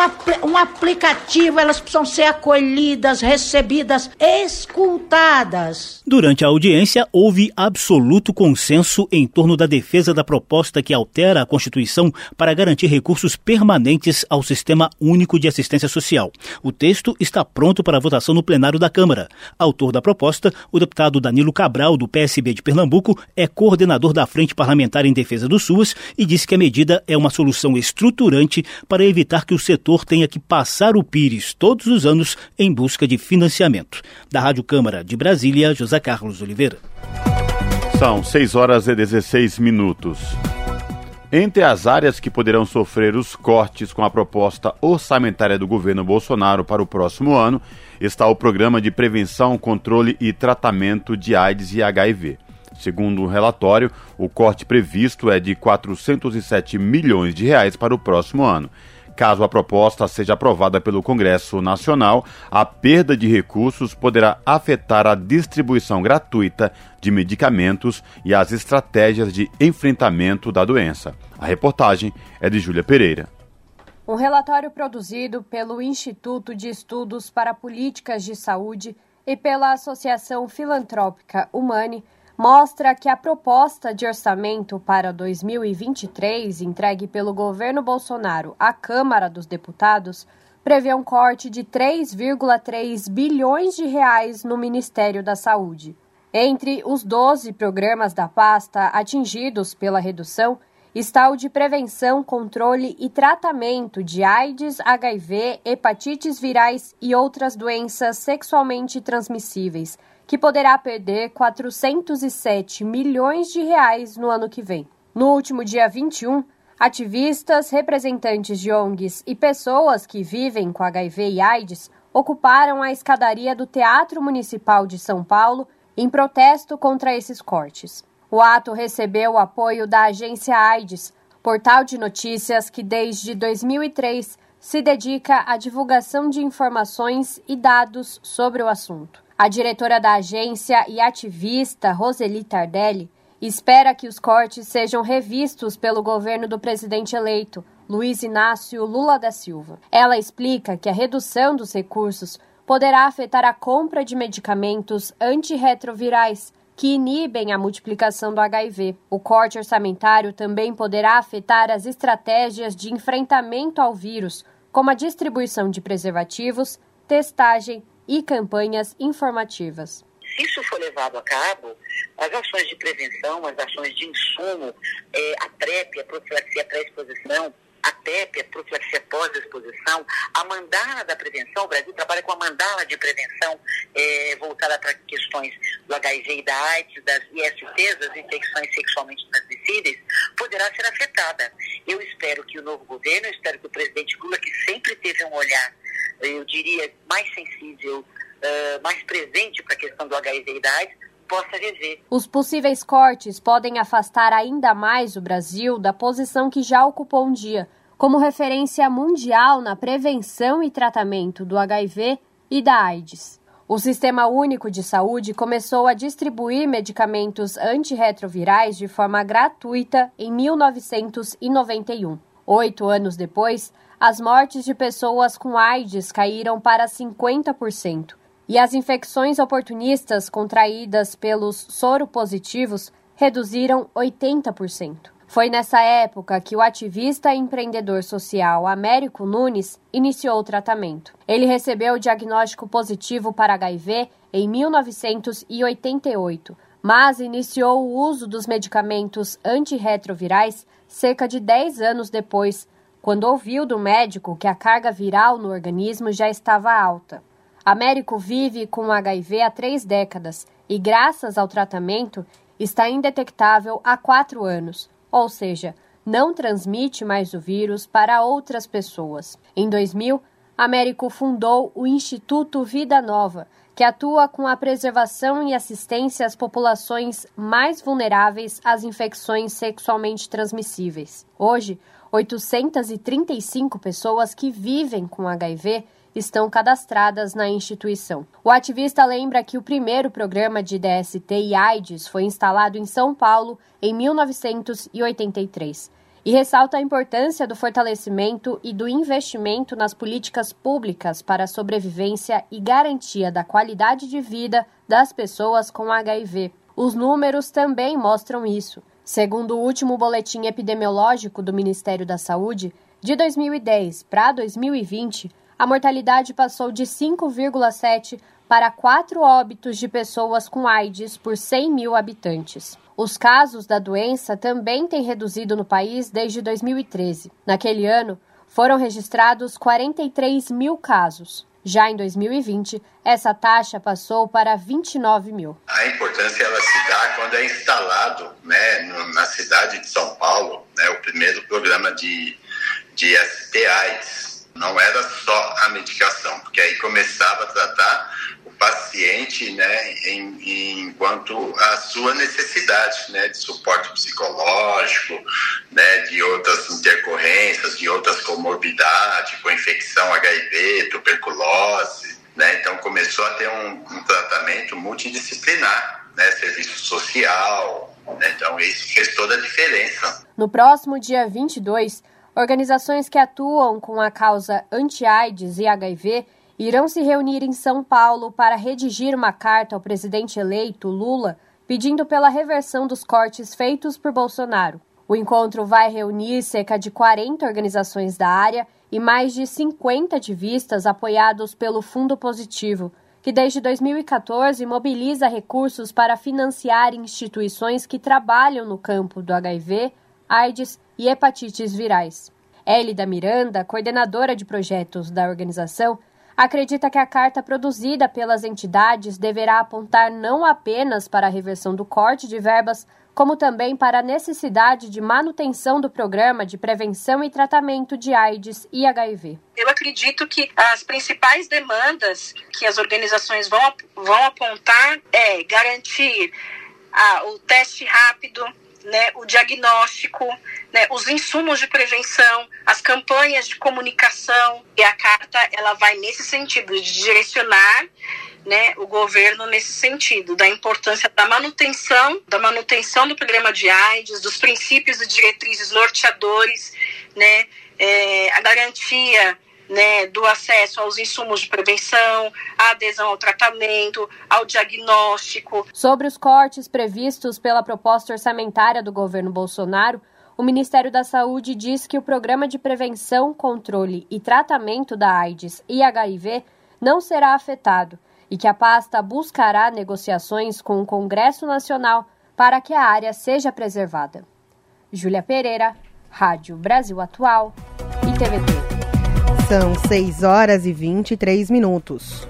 um aplicativo, elas precisam ser acolhidas, recebidas, escutadas. Durante a audiência, houve absoluto consenso em torno da defesa da proposta que altera a Constituição para garantir recursos permanentes ao Sistema Único de Assistência Social. O texto está pronto para votação no plenário da Câmara. Autor da proposta, o deputado Danilo Cabral, do PSB de Pernambuco, é coordenador da Frente Parlamentar em Defesa do SUAS e disse que a medida é uma solução estruturante para evitar que o setor tenha que passar o Pires todos os anos em busca de financiamento. Da Rádio Câmara de Brasília, José Carlos Oliveira. São 6 horas e 16 minutos. Entre as áreas que poderão sofrer os cortes com a proposta orçamentária do governo Bolsonaro para o próximo ano está o Programa de Prevenção, Controle e Tratamento de AIDS e HIV. Segundo o relatório, o corte previsto é de 407 milhões de reais para o próximo ano. Caso a proposta seja aprovada pelo Congresso Nacional, a perda de recursos poderá afetar a distribuição gratuita de medicamentos e as estratégias de enfrentamento da doença. A reportagem é de Júlia Pereira. Um relatório produzido pelo Instituto de Estudos para Políticas de Saúde e pela Associação Filantrópica Humane mostra que a proposta de orçamento para 2023 entregue pelo governo Bolsonaro à Câmara dos Deputados prevê um corte de 3,3 bilhões de reais no Ministério da Saúde. Entre os 12 programas da pasta atingidos pela redução está o de prevenção, controle e tratamento de AIDS, HIV, hepatites virais e outras doenças sexualmente transmissíveis que poderá perder 407 milhões de reais no ano que vem. No último dia 21, ativistas, representantes de ONGs e pessoas que vivem com HIV e AIDS ocuparam a escadaria do Teatro Municipal de São Paulo em protesto contra esses cortes. O ato recebeu o apoio da agência AIDS, portal de notícias que desde 2003 se dedica à divulgação de informações e dados sobre o assunto. A diretora da agência e ativista Roseli Tardelli espera que os cortes sejam revistos pelo governo do presidente eleito, Luiz Inácio Lula da Silva. Ela explica que a redução dos recursos poderá afetar a compra de medicamentos antirretrovirais que inibem a multiplicação do HIV. O corte orçamentário também poderá afetar as estratégias de enfrentamento ao vírus, como a distribuição de preservativos, testagem e campanhas informativas. Se isso for levado a cabo, as ações de prevenção, as ações de insumo, é, a PrEP, a profilaxia pré-exposição, a PEP, a profilaxia pós-exposição, a mandala da prevenção, o Brasil trabalha com a mandala de prevenção é, voltada para questões do HIV e da AIDS, das ISTs, das infecções sexualmente transmissíveis, poderá ser afetada. Eu espero que o novo governo, eu espero que o presidente Lula, que sempre teve um olhar, eu diria, mais sensível, uh, mais presente para a questão do HIV e da AIDS, possa rever. Os possíveis cortes podem afastar ainda mais o Brasil da posição que já ocupou um dia, como referência mundial na prevenção e tratamento do HIV e da AIDS. O Sistema Único de Saúde começou a distribuir medicamentos antirretrovirais de forma gratuita em 1991. Oito anos depois, as mortes de pessoas com AIDS caíram para 50% e as infecções oportunistas contraídas pelos soropositivos reduziram 80%. Foi nessa época que o ativista e empreendedor social Américo Nunes iniciou o tratamento. Ele recebeu o diagnóstico positivo para HIV em 1988, mas iniciou o uso dos medicamentos antirretrovirais cerca de 10 anos depois, quando ouviu do médico que a carga viral no organismo já estava alta. Américo vive com HIV há três décadas e, graças ao tratamento, está indetectável há quatro anos, ou seja, não transmite mais o vírus para outras pessoas. Em 2000, Américo fundou o Instituto Vida Nova, que atua com a preservação e assistência às populações mais vulneráveis às infecções sexualmente transmissíveis. Hoje, 835 pessoas que vivem com HIV estão cadastradas na instituição. O ativista lembra que o primeiro programa de DST e AIDS foi instalado em São Paulo em 1983 e ressalta a importância do fortalecimento e do investimento nas políticas públicas para a sobrevivência e garantia da qualidade de vida das pessoas com HIV. Os números também mostram isso. Segundo o último boletim epidemiológico do Ministério da Saúde, de 2010 para 2020, a mortalidade passou de 5,7 para 4 óbitos de pessoas com AIDS por 100 mil habitantes. Os casos da doença também têm reduzido no país desde 2013. Naquele ano, foram registrados 43 mil casos. Já em 2020, essa taxa passou para 29 mil. A importância ela se dá quando é instalado né, na cidade de São Paulo né, o primeiro programa de, de STIs, não era só a medicação, porque aí começava a tratar paciente, né, em, em, enquanto a sua necessidade, né, de suporte psicológico, né, de outras intercorrências, de outras comorbidades, com infecção HIV, tuberculose, né, então começou a ter um, um tratamento multidisciplinar, né, serviço social, né, então isso fez toda a diferença. No próximo dia 22, Organizações que atuam com a causa anti-AIDS e HIV irão se reunir em São Paulo para redigir uma carta ao presidente eleito Lula pedindo pela reversão dos cortes feitos por Bolsonaro. O encontro vai reunir cerca de 40 organizações da área e mais de 50 ativistas apoiados pelo Fundo Positivo, que desde 2014 mobiliza recursos para financiar instituições que trabalham no campo do HIV, AIDS e hepatites virais. Elida Miranda, coordenadora de projetos da organização, acredita que a carta produzida pelas entidades deverá apontar não apenas para a reversão do corte de verbas, como também para a necessidade de manutenção do programa de prevenção e tratamento de AIDS e HIV. Eu acredito que as principais demandas que as organizações vão, vão apontar é garantir ah, o teste rápido, né, o diagnóstico, né, os insumos de prevenção, as campanhas de comunicação. E a carta ela vai nesse sentido de direcionar né, o governo nesse sentido da importância da manutenção, da manutenção do programa de AIDS, dos princípios e diretrizes norteadores, né, é, a garantia né, do acesso aos insumos de prevenção, a adesão ao tratamento, ao diagnóstico. Sobre os cortes previstos pela proposta orçamentária do governo Bolsonaro, o Ministério da Saúde diz que o programa de prevenção, controle e tratamento da AIDS e HIV não será afetado e que a pasta buscará negociações com o Congresso Nacional para que a área seja preservada. Júlia Pereira, Rádio Brasil Atual e TVT. São 6 horas e 23 minutos.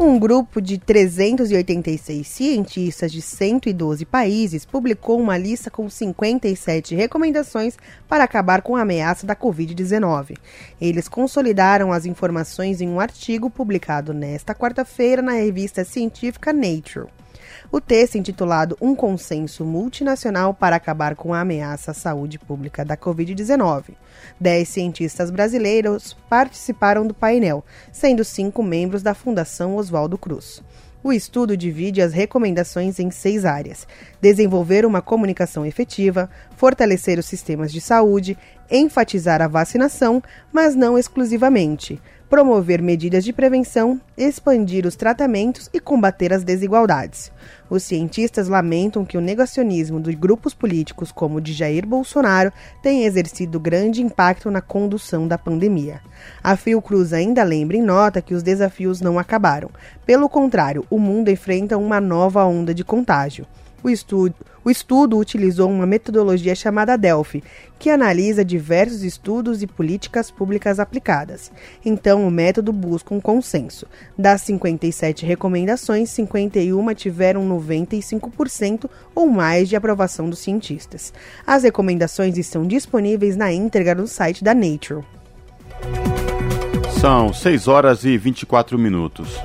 Um grupo de 386 cientistas de 112 países publicou uma lista com 57 recomendações para acabar com a ameaça da Covid-19. Eles consolidaram as informações em um artigo publicado nesta quarta-feira na revista científica Nature. O texto, intitulado Um Consenso Multinacional para Acabar com a Ameaça à Saúde Pública da Covid-19. Dez cientistas brasileiros participaram do painel, sendo cinco membros da Fundação Oswaldo Cruz. O estudo divide as recomendações em seis áreas: desenvolver uma comunicação efetiva, fortalecer os sistemas de saúde, enfatizar a vacinação, mas não exclusivamente, promover medidas de prevenção, expandir os tratamentos e combater as desigualdades. Os cientistas lamentam que o negacionismo de grupos políticos como o de Jair Bolsonaro tenha exercido grande impacto na condução da pandemia. A Fiocruz ainda lembra em nota que os desafios não acabaram. Pelo contrário, o mundo enfrenta uma nova onda de contágio. O estudo, o estudo utilizou uma metodologia chamada Delphi, que analisa diversos estudos e políticas públicas aplicadas. Então, o método busca um consenso. Das 57 recomendações, 51 tiveram 95% ou mais de aprovação dos cientistas. As recomendações estão disponíveis na íntegra no site da Nature. São 6 horas e 24 minutos.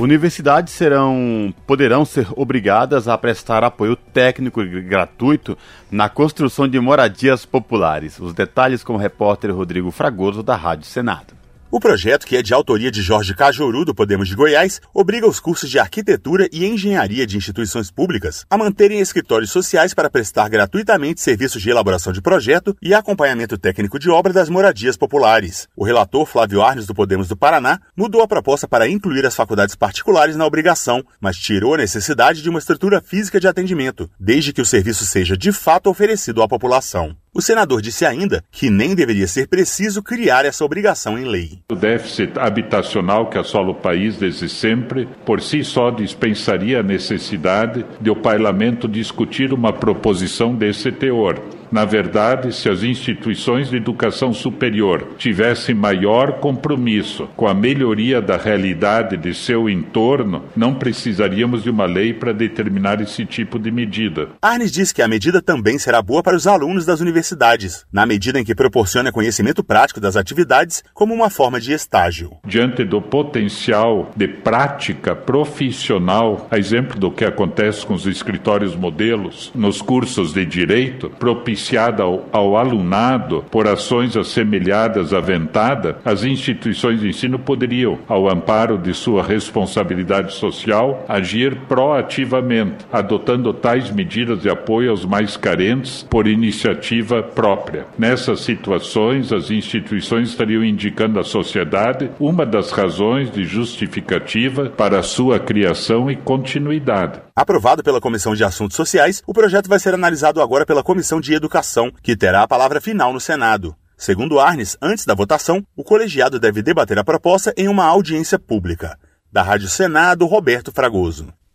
Universidades serão, poderão ser obrigadas a prestar apoio técnico gratuito na construção de moradias populares. Os detalhes com o repórter Rodrigo Fragoso, da Rádio Senado. O projeto, que é de autoria de Jorge Cajuru, do Podemos de Goiás, obriga os cursos de arquitetura e engenharia de instituições públicas a manterem escritórios sociais para prestar gratuitamente serviços de elaboração de projeto e acompanhamento técnico de obra das moradias populares. O relator Flávio Arnes, do Podemos do Paraná, mudou a proposta para incluir as faculdades particulares na obrigação, mas tirou a necessidade de uma estrutura física de atendimento, desde que o serviço seja de fato oferecido à população. O senador disse ainda que nem deveria ser preciso criar essa obrigação em lei. O déficit habitacional que assola o país desde sempre, por si só dispensaria a necessidade de o parlamento discutir uma proposição desse teor na verdade, se as instituições de educação superior tivessem maior compromisso com a melhoria da realidade de seu entorno, não precisaríamos de uma lei para determinar esse tipo de medida. Arnes diz que a medida também será boa para os alunos das universidades, na medida em que proporciona conhecimento prático das atividades como uma forma de estágio. Diante do potencial de prática profissional, a exemplo do que acontece com os escritórios modelos nos cursos de direito, propicia propiciada ao, ao alunado por ações assemelhadas à ventada, as instituições de ensino poderiam, ao amparo de sua responsabilidade social, agir proativamente, adotando tais medidas de apoio aos mais carentes por iniciativa própria. Nessas situações, as instituições estariam indicando à sociedade uma das razões de justificativa para sua criação e continuidade. Aprovado pela Comissão de Assuntos Sociais, o projeto vai ser analisado agora pela Comissão de Educação, que terá a palavra final no Senado. Segundo Arnes, antes da votação, o colegiado deve debater a proposta em uma audiência pública. Da Rádio Senado, Roberto Fragoso.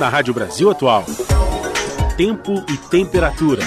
Na Rádio Brasil Atual. Tempo e temperatura.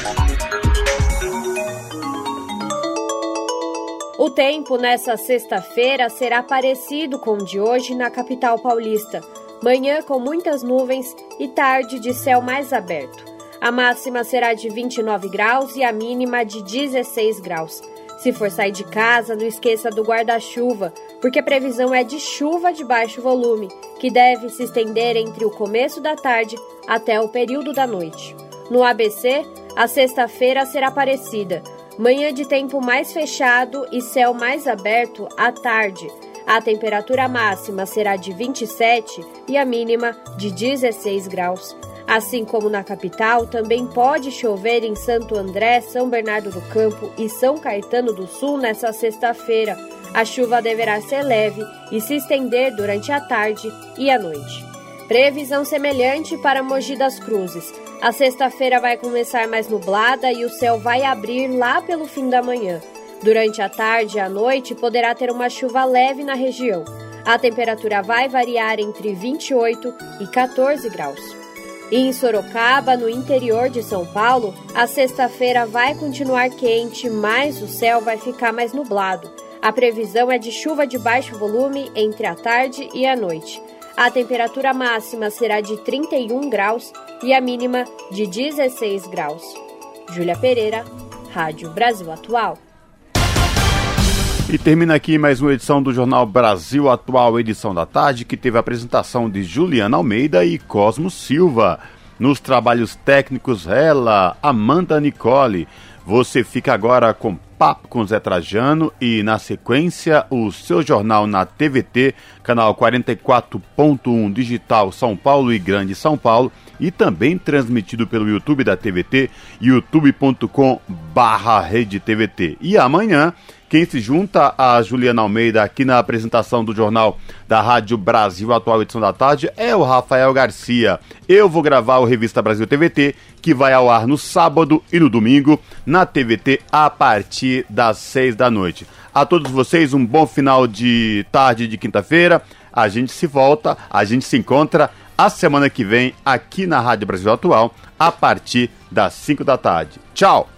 O tempo nessa sexta-feira será parecido com o de hoje na capital paulista. Manhã com muitas nuvens e tarde de céu mais aberto. A máxima será de 29 graus e a mínima de 16 graus. Se for sair de casa, não esqueça do guarda-chuva, porque a previsão é de chuva de baixo volume, que deve se estender entre o começo da tarde até o período da noite. No ABC, a sexta-feira será parecida Manhã de tempo mais fechado e céu mais aberto à tarde. A temperatura máxima será de 27 e a mínima de 16 graus. Assim como na capital, também pode chover em Santo André, São Bernardo do Campo e São Caetano do Sul nesta sexta-feira. A chuva deverá ser leve e se estender durante a tarde e a noite. Previsão semelhante para Mogi das Cruzes. A sexta-feira vai começar mais nublada e o céu vai abrir lá pelo fim da manhã. Durante a tarde e a noite poderá ter uma chuva leve na região. A temperatura vai variar entre 28 e 14 graus. Em Sorocaba, no interior de São Paulo, a sexta-feira vai continuar quente, mas o céu vai ficar mais nublado. A previsão é de chuva de baixo volume entre a tarde e a noite. A temperatura máxima será de 31 graus e a mínima de 16 graus. Júlia Pereira, Rádio Brasil Atual. E termina aqui mais uma edição do Jornal Brasil Atual, edição da tarde, que teve a apresentação de Juliana Almeida e Cosmo Silva. Nos trabalhos técnicos, ela, Amanda Nicole. Você fica agora com Papo com Zé Trajano e, na sequência, o seu jornal na TVT, canal 44.1 digital São Paulo e Grande São Paulo, e também transmitido pelo YouTube da TVT, youtube.com barra TVT. E amanhã quem se junta a Juliana Almeida aqui na apresentação do jornal da Rádio Brasil Atual Edição da Tarde é o Rafael Garcia. Eu vou gravar o Revista Brasil TVT, que vai ao ar no sábado e no domingo na TVT a partir das seis da noite. A todos vocês, um bom final de tarde de quinta-feira. A gente se volta, a gente se encontra a semana que vem aqui na Rádio Brasil Atual a partir das 5 da tarde. Tchau!